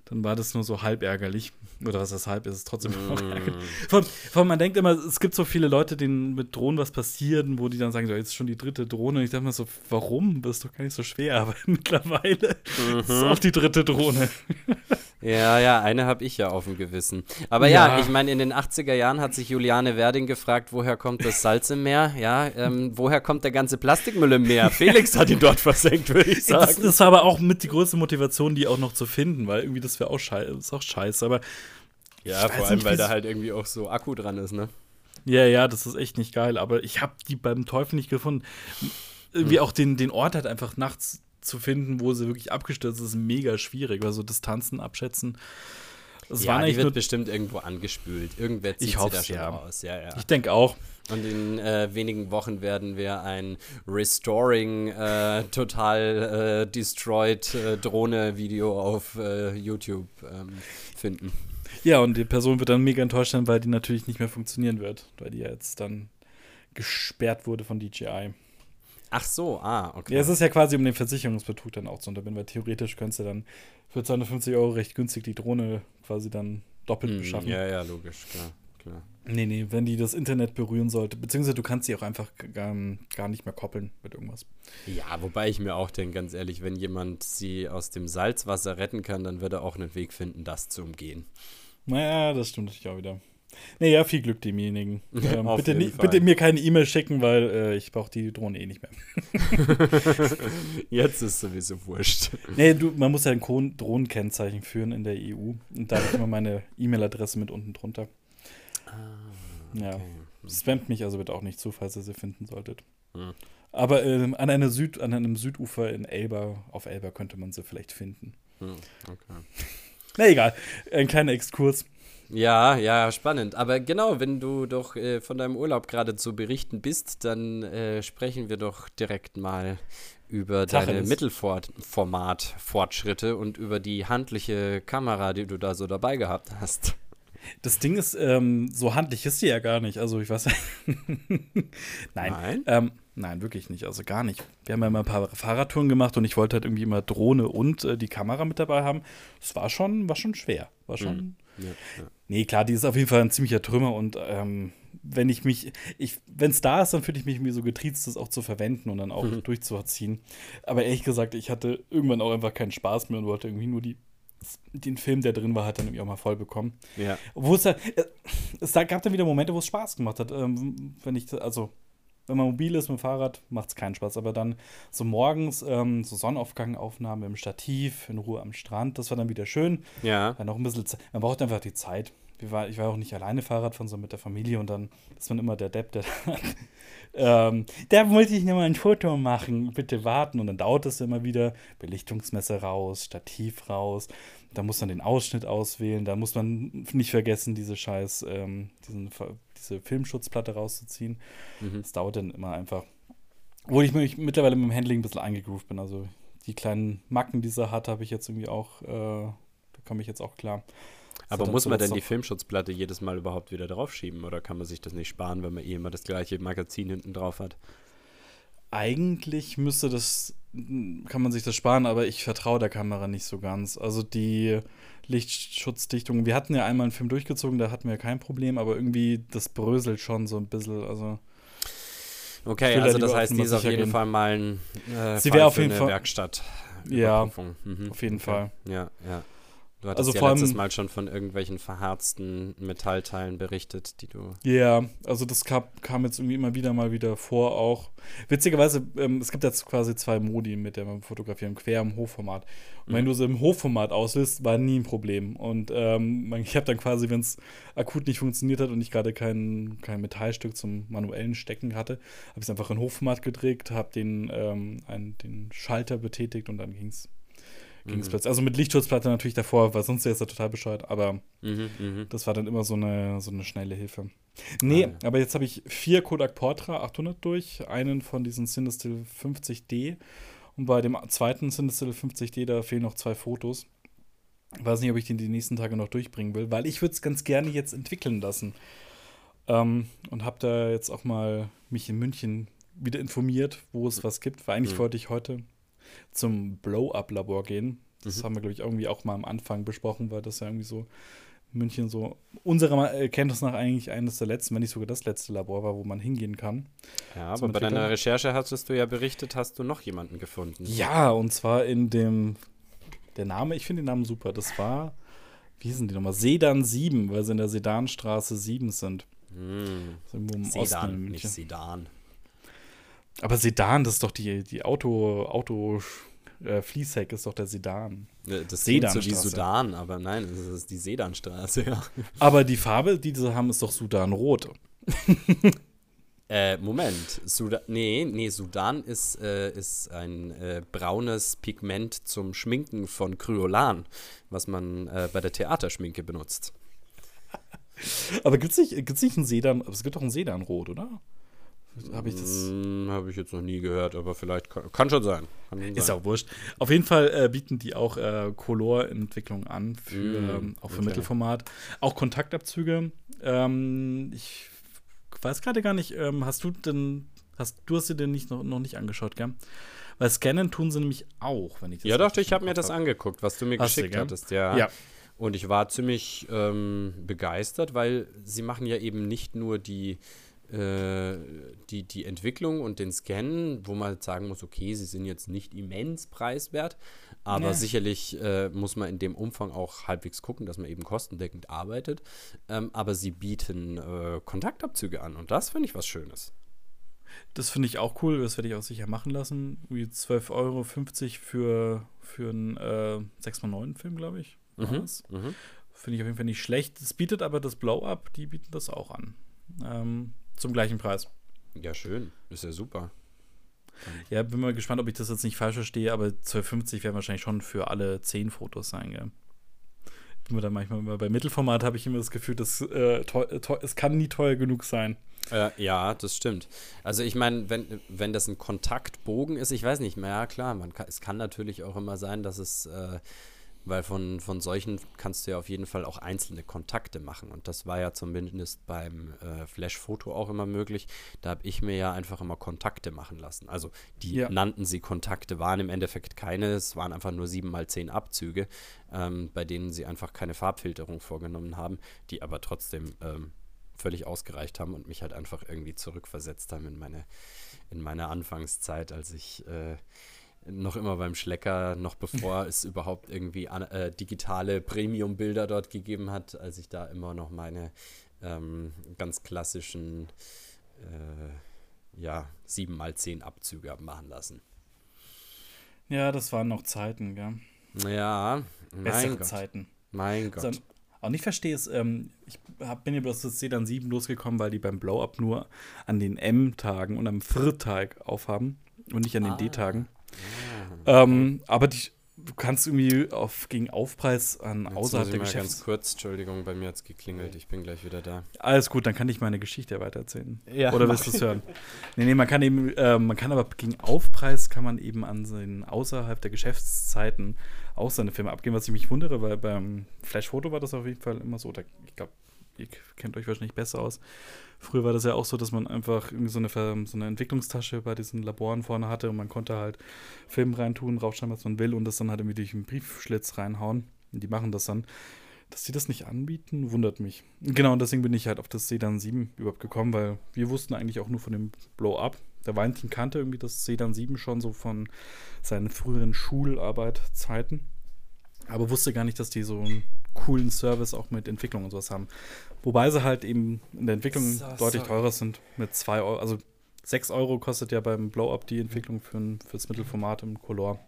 Dann war das nur so halb ärgerlich. Oder was das halb ist, ist trotzdem mm. ärgerlich. Vor, vor, man denkt immer, es gibt so viele Leute, denen mit Drohnen was passiert, wo die dann sagen, so, jetzt ist schon die dritte Drohne. Und ich dachte mir so, warum? Das ist doch gar nicht so schwer. <laughs> Aber mittlerweile mhm. ist es auch die dritte Drohne. Ja, ja, eine habe ich ja auf dem Gewissen. Aber ja, ja ich meine, in den 80er Jahren hat sich Juliane Werding gefragt, woher kommt das Salz im Meer? Ja, ähm, woher kommt der ganze Plastikmüll im Meer? Felix hat ihn dort versenkt, würde ich sagen. Das, das, war aber auch mit die größte Motivation, die auch noch zu finden, weil irgendwie das wäre auch, schei ist auch scheiße. Aber ja, vor allem, nicht, weil da halt irgendwie auch so Akku dran ist, ne? Ja, ja, das ist echt nicht geil. Aber ich habe die beim Teufel nicht gefunden. Irgendwie hm. auch den, den Ort halt einfach nachts zu finden, wo sie wirklich abgestürzt ist, ist mega schwierig, weil so Distanzen abschätzen. Das ja, die wird bestimmt irgendwo angespült. Irgendwer zieht ich sie da schon ja. raus. Ja, ja. Ich denke auch. Und in äh, wenigen Wochen werden wir ein Restoring äh, total äh, destroyed äh, Drohne-Video auf äh, YouTube ähm, finden. Ja, und die Person wird dann mega enttäuscht sein, weil die natürlich nicht mehr funktionieren wird, weil die jetzt dann gesperrt wurde von DJI. Ach so, ah, okay. Ja, es ist ja quasi um den Versicherungsbetrug dann auch zu unterbinden, weil theoretisch könntest du dann für 250 Euro recht günstig die Drohne quasi dann doppelt mm, beschaffen. Ja, ja, logisch, klar, klar. Nee, nee, wenn die das Internet berühren sollte, beziehungsweise du kannst sie auch einfach gar, nicht mehr koppeln mit irgendwas. Ja, wobei ich mir auch denke, ganz ehrlich, wenn jemand sie aus dem Salzwasser retten kann, dann wird er auch einen Weg finden, das zu umgehen. Naja, das stimmt natürlich auch wieder. Naja, viel Glück demjenigen. <laughs> Ähm, bitte, bitte, mir keine E-Mail schicken, weil äh, ich brauche die Drohne eh nicht mehr. <laughs> Jetzt ist sowieso wurscht. Nee, du, man muss ja ein Drohnenkennzeichen führen in der EU. Und da habe ich immer meine E-Mail-Adresse mit unten drunter. Ah, okay. Ja. Spamt mich also bitte auch nicht zu, falls ihr sie finden solltet. Hm. Aber ähm, an, einer Süd, an einem Südufer in Elba, auf Elba könnte man sie vielleicht finden. Hm, okay. Na egal, ein kleiner Exkurs. Ja, ja, spannend. Aber genau, wenn du doch äh, von deinem Urlaub gerade zu berichten bist, dann äh, sprechen wir doch direkt mal über Tacheles. deine Mittelformat-Fortschritte und über die handliche Kamera, die du da so dabei gehabt hast. Das Ding ist, ähm, so handlich ist sie ja gar nicht. Also ich weiß <laughs> Nein. Nein? Ähm, nein, wirklich nicht. Also gar nicht. Wir haben ja mal ein paar Fahrradtouren gemacht und ich wollte halt irgendwie immer Drohne und äh, die Kamera mit dabei haben. Es war schon, war schon schwer. War schon. Mhm. Ja, ja. Nee, klar, die ist auf jeden Fall ein ziemlicher Trümmer und ähm, wenn ich mich, ich, wenn es da ist, dann fühle ich mich irgendwie so getriezt, das auch zu verwenden und dann auch mhm. durchzuziehen. Aber ehrlich gesagt, ich hatte irgendwann auch einfach keinen Spaß mehr und wollte irgendwie nur die, den Film, der drin war, halt dann irgendwie auch mal voll bekommen. Ja. Wo es, da, es da gab dann wieder Momente, wo es Spaß gemacht hat. Ähm, wenn ich, also wenn man mobil ist mit dem Fahrrad, macht es keinen Spaß. Aber dann so morgens, ähm, so Sonnenaufgangaufnahme im Stativ, in Ruhe am Strand, das war dann wieder schön. Ja. Dann noch ein bisschen. Man braucht einfach die Zeit. War, ich war auch nicht alleine Fahrradfahren, sondern mit der Familie und dann ist man immer der Depp, der <laughs> ähm, da muss ich nochmal ein Foto machen, bitte warten. Und dann dauert es immer wieder. Belichtungsmesser raus, Stativ raus. Da muss man den Ausschnitt auswählen. Da muss man nicht vergessen, diese scheiß, ähm, diesen diese Filmschutzplatte rauszuziehen. Mhm. Das dauert dann immer einfach. Obwohl ich mich mittlerweile mit dem Handling ein bisschen eingegroovt bin. Also die kleinen Macken, die sie hat, habe ich jetzt irgendwie auch, äh, da komme ich jetzt auch klar. Aber muss man denn die Filmschutzplatte jedes Mal überhaupt wieder draufschieben oder kann man sich das nicht sparen, wenn man eh immer das gleiche Magazin hinten drauf hat? Eigentlich müsste das, kann man sich das sparen, aber ich vertraue der Kamera nicht so ganz. Also die Lichtschutzdichtung. Wir hatten ja einmal einen Film durchgezogen, da hatten wir kein Problem, aber irgendwie das bröselt schon so ein bisschen. Also okay, also das heißt, die ist auf jeden gehen. Fall mal ein äh, Sie wäre auf jeden Fall Werkstatt. Ja, mhm. auf jeden okay. Fall. Ja, ja. Du hattest also ja letztes Mal schon von irgendwelchen verharzten Metallteilen berichtet, die du. Ja, yeah, also das kam, kam, jetzt irgendwie immer wieder mal wieder vor auch. Witzigerweise, ähm, es gibt jetzt quasi zwei Modi, mit der man fotografieren, quer im Hochformat. Und mhm. wenn du sie im Hochformat auslöst, war nie ein Problem. Und ähm, ich habe dann quasi, wenn es akut nicht funktioniert hat und ich gerade kein, kein Metallstück zum manuellen Stecken hatte, habe ich es einfach in Hochformat gedreht, habe den, ähm, den Schalter betätigt und dann ging es ging es plötzlich. Also mit Lichtschutzplatte natürlich davor, weil sonst wäre es ja total bescheuert, aber Mhm, mhm. das war dann immer so eine, so eine schnelle Hilfe. Nee, Ah, ja. aber jetzt habe ich vier Kodak Portra 800 durch, einen von diesen Cinestill 50D und bei dem zweiten Cinestill 50D, da fehlen noch zwei Fotos. Weiß nicht, ob ich den die nächsten Tage noch durchbringen will, weil ich würde es ganz gerne jetzt entwickeln lassen. Ähm, und habe da jetzt auch mal mich in München wieder informiert, wo es was gibt, weil eigentlich Mhm. wollte ich heute zum Blow-Up-Labor gehen. Das Mhm. haben wir, glaube ich, irgendwie auch mal am Anfang besprochen, weil das ja irgendwie so München so unserer äh, Kenntnis nach eigentlich eines der letzten, wenn nicht sogar das letzte Labor war, wo man hingehen kann. Ja, aber bei deiner. Recherche hattest du ja berichtet, hast du noch jemanden gefunden. Ja, und zwar in dem, der Name, ich finde den Namen super, das war, wie sind die nochmal? Sedan 7, weil sie in der Sedanstraße 7 sind. Hm. Sedan, nicht. Sedan. Aber Sedan, das ist doch die, die Auto, Auto äh, Fließheck ist doch der Sedan. Das klingt so wie. Sudan, aber nein, das ist die Sedanstraße, ja. Aber die Farbe, die sie haben, ist doch Sudanrot. <laughs> Äh, Moment. Sudan, nee, nee, Sudan ist, äh, ist ein äh, braunes Pigment zum Schminken von Kryolan, was man äh, bei der Theaterschminke benutzt. <laughs> Aber gibt es nicht, gibt's nicht einen Sedan, es gibt doch einen Sedanrot, oder? Habe ich das. Hm, Habe ich jetzt noch nie gehört, aber vielleicht kann, kann schon sein. Kann Ist sein. auch wurscht. Auf jeden Fall äh, bieten die auch äh, Color-Entwicklung an, für, Mm, ähm, auch für okay. Mittelformat. Auch Kontaktabzüge. Ähm, ich weiß gerade gar nicht, ähm, hast du denn, hast, du hast dir den nicht, noch, noch nicht angeschaut, gell? Weil scannen tun sie nämlich auch, wenn ich das Ja, doch, ich habe mir das hab. angeguckt, was du mir Hast du, geschickt gell? hattest, ja. Ja. Und ich war ziemlich ähm, begeistert, weil sie machen ja eben nicht nur die, die, die Entwicklung und den Scan, wo man sagen muss, okay, sie sind jetzt nicht immens preiswert, aber Nee. sicherlich äh, muss man in dem Umfang auch halbwegs gucken, dass man eben kostendeckend arbeitet. Ähm, aber sie bieten äh, Kontaktabzüge an und das finde ich was Schönes. Das finde ich auch cool, das werde ich auch sicher machen lassen. Wie 12,50 Euro für, für einen äh, 6x9-Film, glaube ich. Mhm, mhm. Finde ich auf jeden Fall nicht schlecht. Das bietet aber das Blow-Up, die bieten das auch an. Ähm, zum gleichen Preis. Ja, schön. Ist ja super. Ja, bin mal gespannt, ob ich das jetzt nicht falsch verstehe, aber 12,50 werden wahrscheinlich schon für alle 10 Fotos sein, gell? Bin mir dann manchmal immer bei Mittelformat habe ich immer das Gefühl, dass äh, teu, äh, teu, es kann nie teuer genug sein. Äh, ja, das stimmt. Also ich meine, wenn, wenn das ein Kontaktbogen ist, ich weiß nicht mehr, ja klar, man kann, es kann natürlich auch immer sein, dass es, äh, weil von, von solchen kannst du ja auf jeden Fall auch einzelne Kontakte machen. Und das war ja zumindest beim äh, Flash-Foto auch immer möglich. Da habe ich mir ja einfach immer Kontakte machen lassen. Also die Ja. nannten sie Kontakte, waren im Endeffekt keine, es waren einfach nur sieben mal zehn Abzüge, ähm, bei denen sie einfach keine Farbfilterung vorgenommen haben, die aber trotzdem ähm, völlig ausgereicht haben und mich halt einfach irgendwie zurückversetzt haben in meine, in meine Anfangszeit, als ich äh, noch immer beim Schlecker, noch bevor <laughs> es überhaupt irgendwie äh, digitale Premium-Bilder dort gegeben hat, als ich da immer noch meine ähm, ganz klassischen äh, ja, 7x10 Abzüge habe machen lassen. Ja, das waren noch Zeiten, gell? Ja, Bessere Gott. Zeiten. Mein Also, Gott. auch nicht verstehe ist, ähm, ich hab, bin ja bloß das Sedan 7 losgekommen, weil die beim Blow-Up nur an den M-Tagen und am Fr-Tag aufhaben und nicht an den Ah. D-Tagen. Ähm, aber die, du kannst irgendwie auf, gegen Aufpreis an Jetzt außerhalb muss der ich mal Geschäfts... ganz kurz, Entschuldigung, bei mir hat es geklingelt, ich bin gleich wieder da. Alles gut, dann kann ich meine Geschichte weitererzählen. Ja, Oder willst du es hören? Nee, nee, man kann eben, äh, man kann aber gegen Aufpreis kann man eben an den außerhalb der Geschäftszeiten auch seine Filme abgeben, was ich mich wundere, weil beim Flash-Foto war das auf jeden Fall immer so. Da, ich glaube, ihr kennt euch wahrscheinlich besser aus. Früher war das ja auch so, dass man einfach so eine, so eine Entwicklungstasche bei diesen Laboren vorne hatte und man konnte halt Film reintun, raufschreiben, was man will und das dann halt irgendwie durch einen Briefschlitz reinhauen. Und die machen das dann. Dass die das nicht anbieten, wundert mich. Genau, und deswegen bin ich halt auf das Sedan 7 überhaupt gekommen, weil wir wussten eigentlich auch nur von dem Blow-Up. Der Valentin kannte irgendwie das Sedan 7 schon so von seinen früheren Schularbeitzeiten. Aber wusste gar nicht, dass die so einen coolen Service auch mit Entwicklung und sowas haben. Wobei sie halt eben in der Entwicklung So, deutlich sorry. teurer sind. Mit 2 Euro. Also 6 Euro kostet ja beim Blow-Up die Entwicklung für ein, fürs Mittelformat im Color.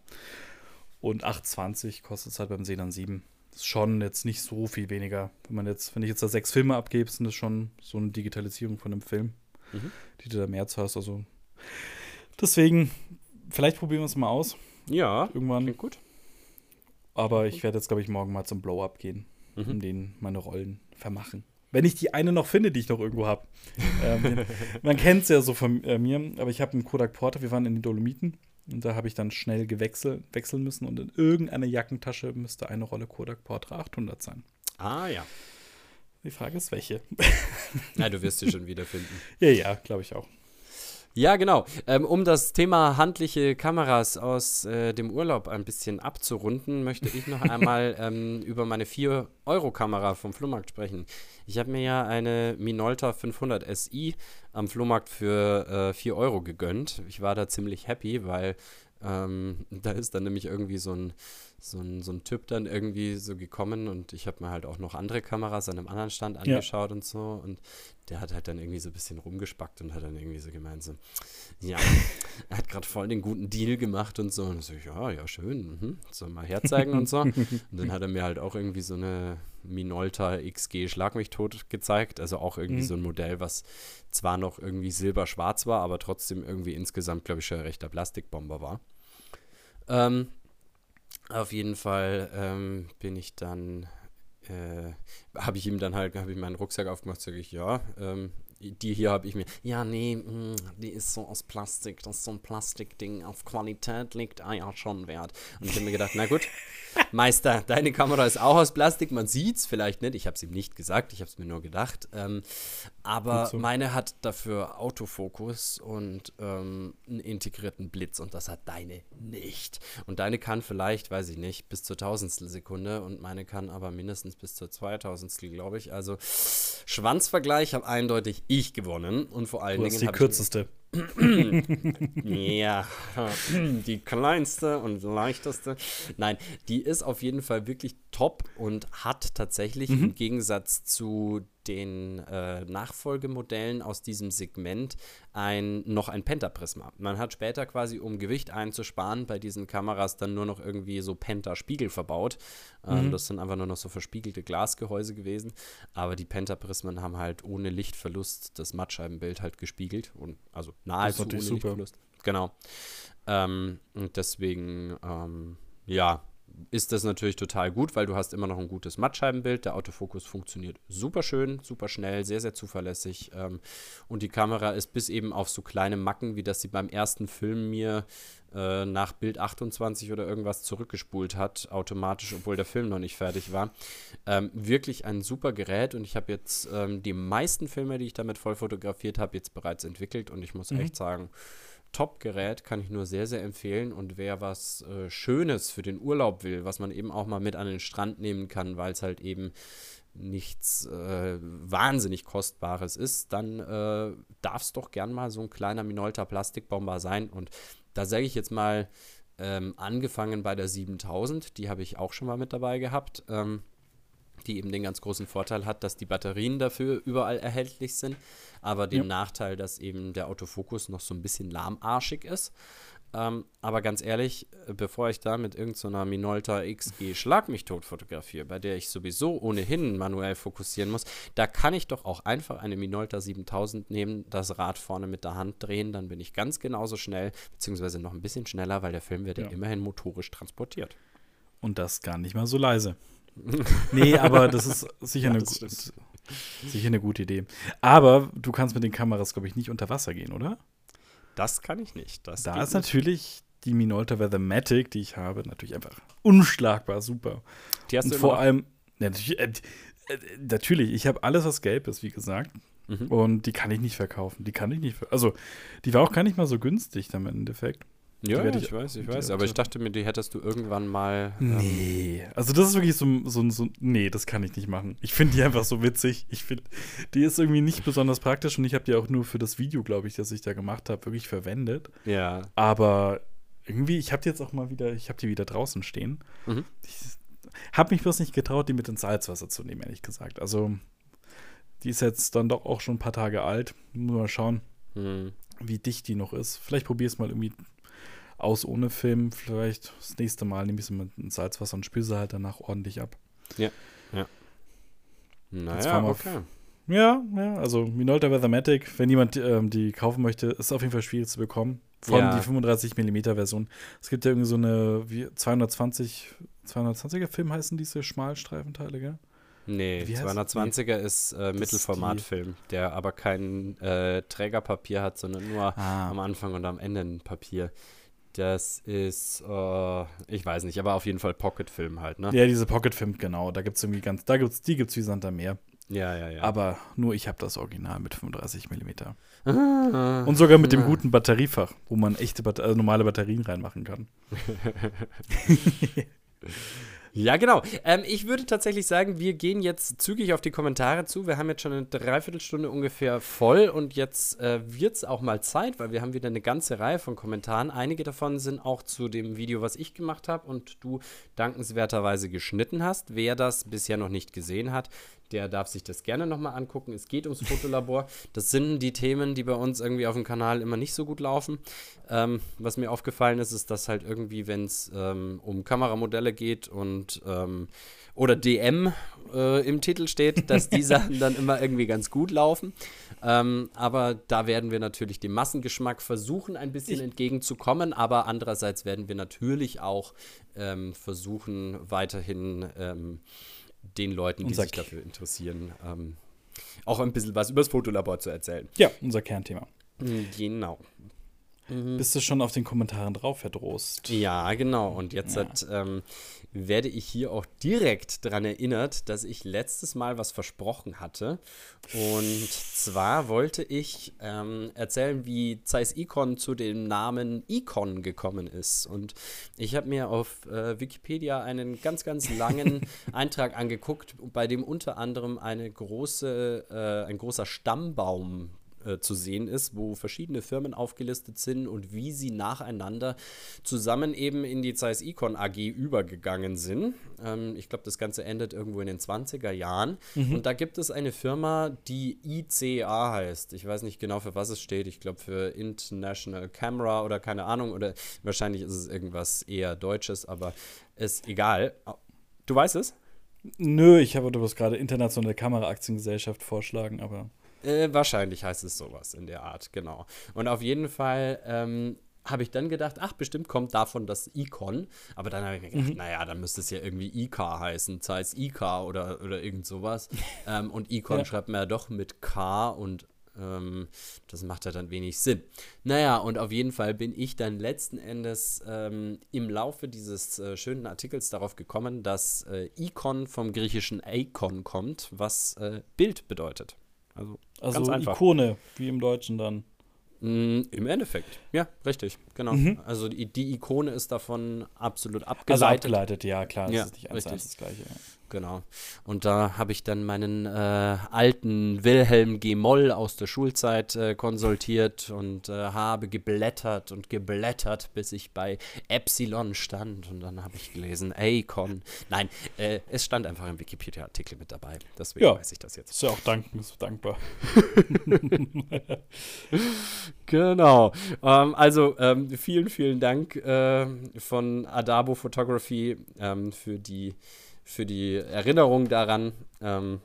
Und 8,20 kostet es halt beim Sedan 7. Das ist schon jetzt nicht so viel weniger. Wenn man jetzt, wenn ich jetzt da sechs Filme abgebe, sind das schon so eine Digitalisierung von einem Film, Mhm. die du da mehr zahlst. Also deswegen, vielleicht probieren wir es mal aus. Ja, Irgendwann. klingt gut. Aber ich werde jetzt, glaube ich, morgen mal zum Blow-Up gehen mhm. und denen meine Rollen vermachen. Wenn ich die eine noch finde, die ich noch irgendwo habe. <laughs> ähm, man kennt es ja so von äh, mir, aber ich habe einen Kodak Porter, wir waren in den Dolomiten und da habe ich dann schnell gewechselt, wechseln müssen und in irgendeiner Jackentasche müsste eine Rolle Kodak Portra 800 sein. Ah ja. Die Frage ist, welche. Na, du wirst sie schon <laughs> wiederfinden. ja, ja, glaube ich auch. Ja, genau. Ähm, um das Thema handliche Kameras aus äh, dem Urlaub ein bisschen abzurunden, möchte ich noch <laughs> einmal ähm, über meine 4-Euro-Kamera vom Flohmarkt sprechen. Ich habe mir ja eine Minolta 500 SI am Flohmarkt für äh, 4 Euro gegönnt. Ich war da ziemlich happy, weil ähm, <laughs> da ist dann nämlich irgendwie so ein so ein, so ein Typ dann irgendwie so gekommen und ich habe mir halt auch noch andere Kameras an einem anderen Stand angeschaut ja. und so und der hat halt dann irgendwie so ein bisschen rumgespackt und hat dann irgendwie so gemeint so, ja, <laughs> er hat gerade voll den guten Deal gemacht und so und so, ja, ja, schön, mhm. so mal herzeigen und so <laughs> und dann hat er mir halt auch irgendwie so eine Minolta XG Schlag mich tot gezeigt, also auch irgendwie mhm. so ein Modell, was zwar noch irgendwie silber-schwarz war, aber trotzdem irgendwie insgesamt, glaube ich, schon ein rechter Plastikbomber war. Ähm, auf jeden Fall ähm, bin ich dann, äh, habe ich ihm dann halt, habe ich meinen Rucksack aufgemacht, sage ich, ja, ähm, die hier habe ich mir, ja, nee, mh, mm, die ist so aus Plastik, das ist so ein Plastikding, auf Qualität liegt, ah ja, schon wert. Und ich habe mir gedacht, na gut, <laughs> Meister, deine Kamera ist auch aus Plastik, man sieht es vielleicht nicht, ich habe es ihm nicht gesagt, ich habe es mir nur gedacht, ähm, aber so. meine hat dafür Autofokus und ähm, einen integrierten Blitz und das hat deine nicht. Und deine kann vielleicht, weiß ich nicht, bis zur Tausendstel Sekunde und meine kann aber mindestens bis zur Zweitausendstel, glaube ich. Also Schwanzvergleich habe eindeutig ich gewonnen und vor allen du Dingen. Die kürzeste. <clears throat> ja, <clears throat> die kleinste und leichteste. Nein, die ist auf jeden Fall wirklich top und hat tatsächlich mhm. im Gegensatz zu den äh, Nachfolgemodellen aus diesem Segment ein, noch ein Pentaprisma. Man hat später quasi, um Gewicht einzusparen, bei diesen Kameras dann nur noch irgendwie so Pentaspiegel verbaut. Ähm, mhm. Das sind einfach nur noch so verspiegelte Glasgehäuse gewesen. Aber die Pentaprismen haben halt ohne Lichtverlust das Mattscheibenbild halt gespiegelt. Und, also nahezu ohne super. Lichtverlust. Genau. Ähm, und deswegen, ähm, ja, ist das natürlich total gut, weil du hast immer noch ein gutes Mattscheibenbild. Der Autofokus funktioniert super schön, super schnell, sehr, sehr zuverlässig. Ähm, und die Kamera ist bis eben auf so kleine Macken, wie das sie beim ersten Film mir äh, nach Bild 28 oder irgendwas zurückgespult hat, automatisch, obwohl der Film noch nicht fertig war. Ähm, wirklich ein super Gerät und ich habe jetzt ähm, die meisten Filme, die ich damit voll fotografiert habe, jetzt bereits entwickelt und ich muss mhm. echt sagen, Top-Gerät, kann ich nur sehr, sehr empfehlen. Und wer was äh, Schönes für den Urlaub will, was man eben auch mal mit an den Strand nehmen kann, weil es halt eben nichts äh, wahnsinnig Kostbares ist, dann äh, darf es doch gern mal so ein kleiner Minolta Plastikbomber sein. Und da sage ich jetzt mal, ähm, angefangen bei der 7000, die habe ich auch schon mal mit dabei gehabt. Ähm, die eben den ganz großen Vorteil hat, dass die Batterien dafür überall erhältlich sind, aber den ja. Nachteil, dass eben der Autofokus noch so ein bisschen lahmarschig ist. Ähm, aber ganz ehrlich, äh, bevor ich da mit irgendeiner so Minolta XG Schlag mich tot fotografiere, bei der ich sowieso ohnehin manuell fokussieren muss, da kann ich doch auch einfach eine Minolta 7000 nehmen, das Rad vorne mit der Hand drehen, dann bin ich ganz genauso schnell, beziehungsweise noch ein bisschen schneller, weil der Film wird ja, ja immerhin motorisch transportiert. Und das gar nicht mal so leise. <laughs> nee, aber das ist sicher, ja, eine, das sicher eine gute Idee. Aber du kannst mit den Kameras, glaube ich, nicht unter Wasser gehen, oder? Das kann ich nicht. Das da ist nicht. natürlich die Minolta Weathermatic, die ich habe, natürlich einfach unschlagbar super. Die hast Und du vor allem, natürlich, äh, natürlich, ich habe alles, was gelb ist, wie gesagt. Mhm. Und die kann ich nicht verkaufen. Die kann ich nicht. Also, die war auch gar nicht mal so günstig dann im Endeffekt. Ja, ich, ich, weiß, ich weiß. Aber ich dachte mir, die hättest du irgendwann mal. Ähm nee. Also, das ist wirklich so, so, so. Nee, das kann ich nicht machen. Ich finde die einfach so witzig. Ich finde, die ist irgendwie nicht besonders praktisch und ich habe die auch nur für das Video, glaube ich, das ich da gemacht habe, wirklich verwendet. Ja. Aber irgendwie, ich habe die jetzt auch mal wieder, ich habe die wieder draußen stehen. Mhm. Ich habe mich bloß nicht getraut, die mit ins Salzwasser zu nehmen, ehrlich gesagt. Also, die ist jetzt dann doch auch schon ein paar Tage alt. Muss mal schauen, mhm. wie dicht die noch ist. Vielleicht probier es mal irgendwie aus ohne Film. Vielleicht das nächste Mal nehme ich sie mit Salzwasser und spüre sie halt danach ordentlich ab. Ja, ja. Naja, okay. Ja, ja, also Minolta Weathermatic, wenn jemand ähm, die kaufen möchte, ist auf jeden Fall schwierig zu bekommen. Vor allem ja. die 35 mm Version. Es gibt ja irgendwie so eine wie 220 220er Film heißen diese Schmalstreifenteile, gell? Nee, Wie heißt- 220er ist äh, Mittelformatfilm, der aber kein äh, Trägerpapier hat, sondern nur Ah. am Anfang und am Ende ein Papier. Das ist, äh, ich weiß nicht, aber auf jeden Fall Pocketfilm halt, ne? Ja, diese Pocket-Film, genau. Da gibt's irgendwie ganz, da gibt's, die gibt's wie Sand am Meer. Ja, ja, ja. Aber nur ich habe das Original mit 35 mm. Ah. Und sogar mit dem guten Batteriefach, wo man echte Batter also normale Batterien reinmachen kann. <laughs> <laughs> Ja, genau. Ähm, ich würde tatsächlich sagen, wir gehen jetzt zügig auf die Kommentare zu. Wir haben jetzt schon eine Dreiviertelstunde ungefähr voll und jetzt äh, wird es auch mal Zeit, weil wir haben wieder eine ganze Reihe von Kommentaren. Einige davon sind auch zu dem Video, was ich gemacht habe und du dankenswerterweise geschnitten hast. Wer das bisher noch nicht gesehen hat, der darf sich das gerne nochmal angucken. Es geht ums Fotolabor. Das sind die Themen, die bei uns irgendwie auf dem Kanal immer nicht so gut laufen. Ähm, was mir aufgefallen ist, ist, dass halt irgendwie, wenn es ähm, um Kameramodelle geht und ähm, oder DM äh, im Titel steht, dass die <laughs> Sachen dann immer irgendwie ganz gut laufen. Ähm, aber da werden wir natürlich dem Massengeschmack versuchen, ein bisschen entgegenzukommen. Aber andererseits werden wir natürlich auch ähm, versuchen, weiterhin ähm, den Leuten, die Unser sich K- dafür interessieren, ähm, auch ein bisschen was über das Fotolabor zu erzählen. Ja, unser Kernthema. Genau. Bist du schon auf den Kommentaren drauf, Herr Drost? Ja, genau. Und jetzt Ja. hat, ähm, werde ich hier auch direkt daran erinnert, dass ich letztes Mal was versprochen hatte. Und zwar wollte ich ähm, erzählen, wie Zeiss Icon zu dem Namen Icon gekommen ist. Und ich habe mir auf äh, Wikipedia einen ganz, ganz langen <laughs> Eintrag angeguckt, bei dem unter anderem eine große, äh, ein großer Stammbaum äh, zu sehen ist, wo verschiedene Firmen aufgelistet sind und wie sie nacheinander zusammen eben in die Zeiss Icon AG übergegangen sind. Ähm, ich glaube, das Ganze endet irgendwo in den 20er Jahren. Und da gibt es eine Firma, die ICA heißt. Ich weiß nicht genau, für was es steht. Ich glaube, für International Camera oder keine Ahnung. Oder wahrscheinlich ist es irgendwas eher Deutsches, aber ist egal. Du weißt es? Nö, ich habe das gerade internationale Kameraaktiengesellschaft vorschlagen, aber Äh, wahrscheinlich heißt es sowas in der Art, genau. Und auf jeden Fall ähm, habe ich dann gedacht, ach, bestimmt kommt davon das Icon. Aber dann habe ich mir gedacht, naja, dann müsste es ja irgendwie IK heißen, Zeiss IK oder, oder irgend sowas. <laughs> ähm, und Icon Ja. schreibt man ja doch mit K und ähm, das macht ja dann wenig Sinn. Naja, und auf jeden Fall bin ich dann letzten Endes ähm, im Laufe dieses äh, schönen Artikels darauf gekommen, dass äh, Icon vom griechischen Eikon kommt, was äh, Bild bedeutet. Also, also ganz einfach. Ikone, wie im Deutschen dann. Mm, Im Endeffekt, ja, richtig, genau. Mhm. Also die, die Ikone ist davon absolut Also abgeleitet. abgeleitet, ja, klar, Ja, das ist nicht eins eins das Gleiche. Genau. Und da habe ich dann meinen äh, alten Wilhelm G. Moll aus der Schulzeit äh, konsultiert und äh, habe geblättert und geblättert, bis ich bei Epsilon stand. Und dann habe ich gelesen, Acon. Nein, äh, es stand einfach im Wikipedia-Artikel mit dabei. Deswegen Ja. weiß ich das jetzt. Ist ja auch dank, ist dankbar. <laughs> Genau. Ähm, also ähm, vielen, vielen Dank äh, von Adabo Photography ähm, für, die, für die Erinnerung daran. Ähm,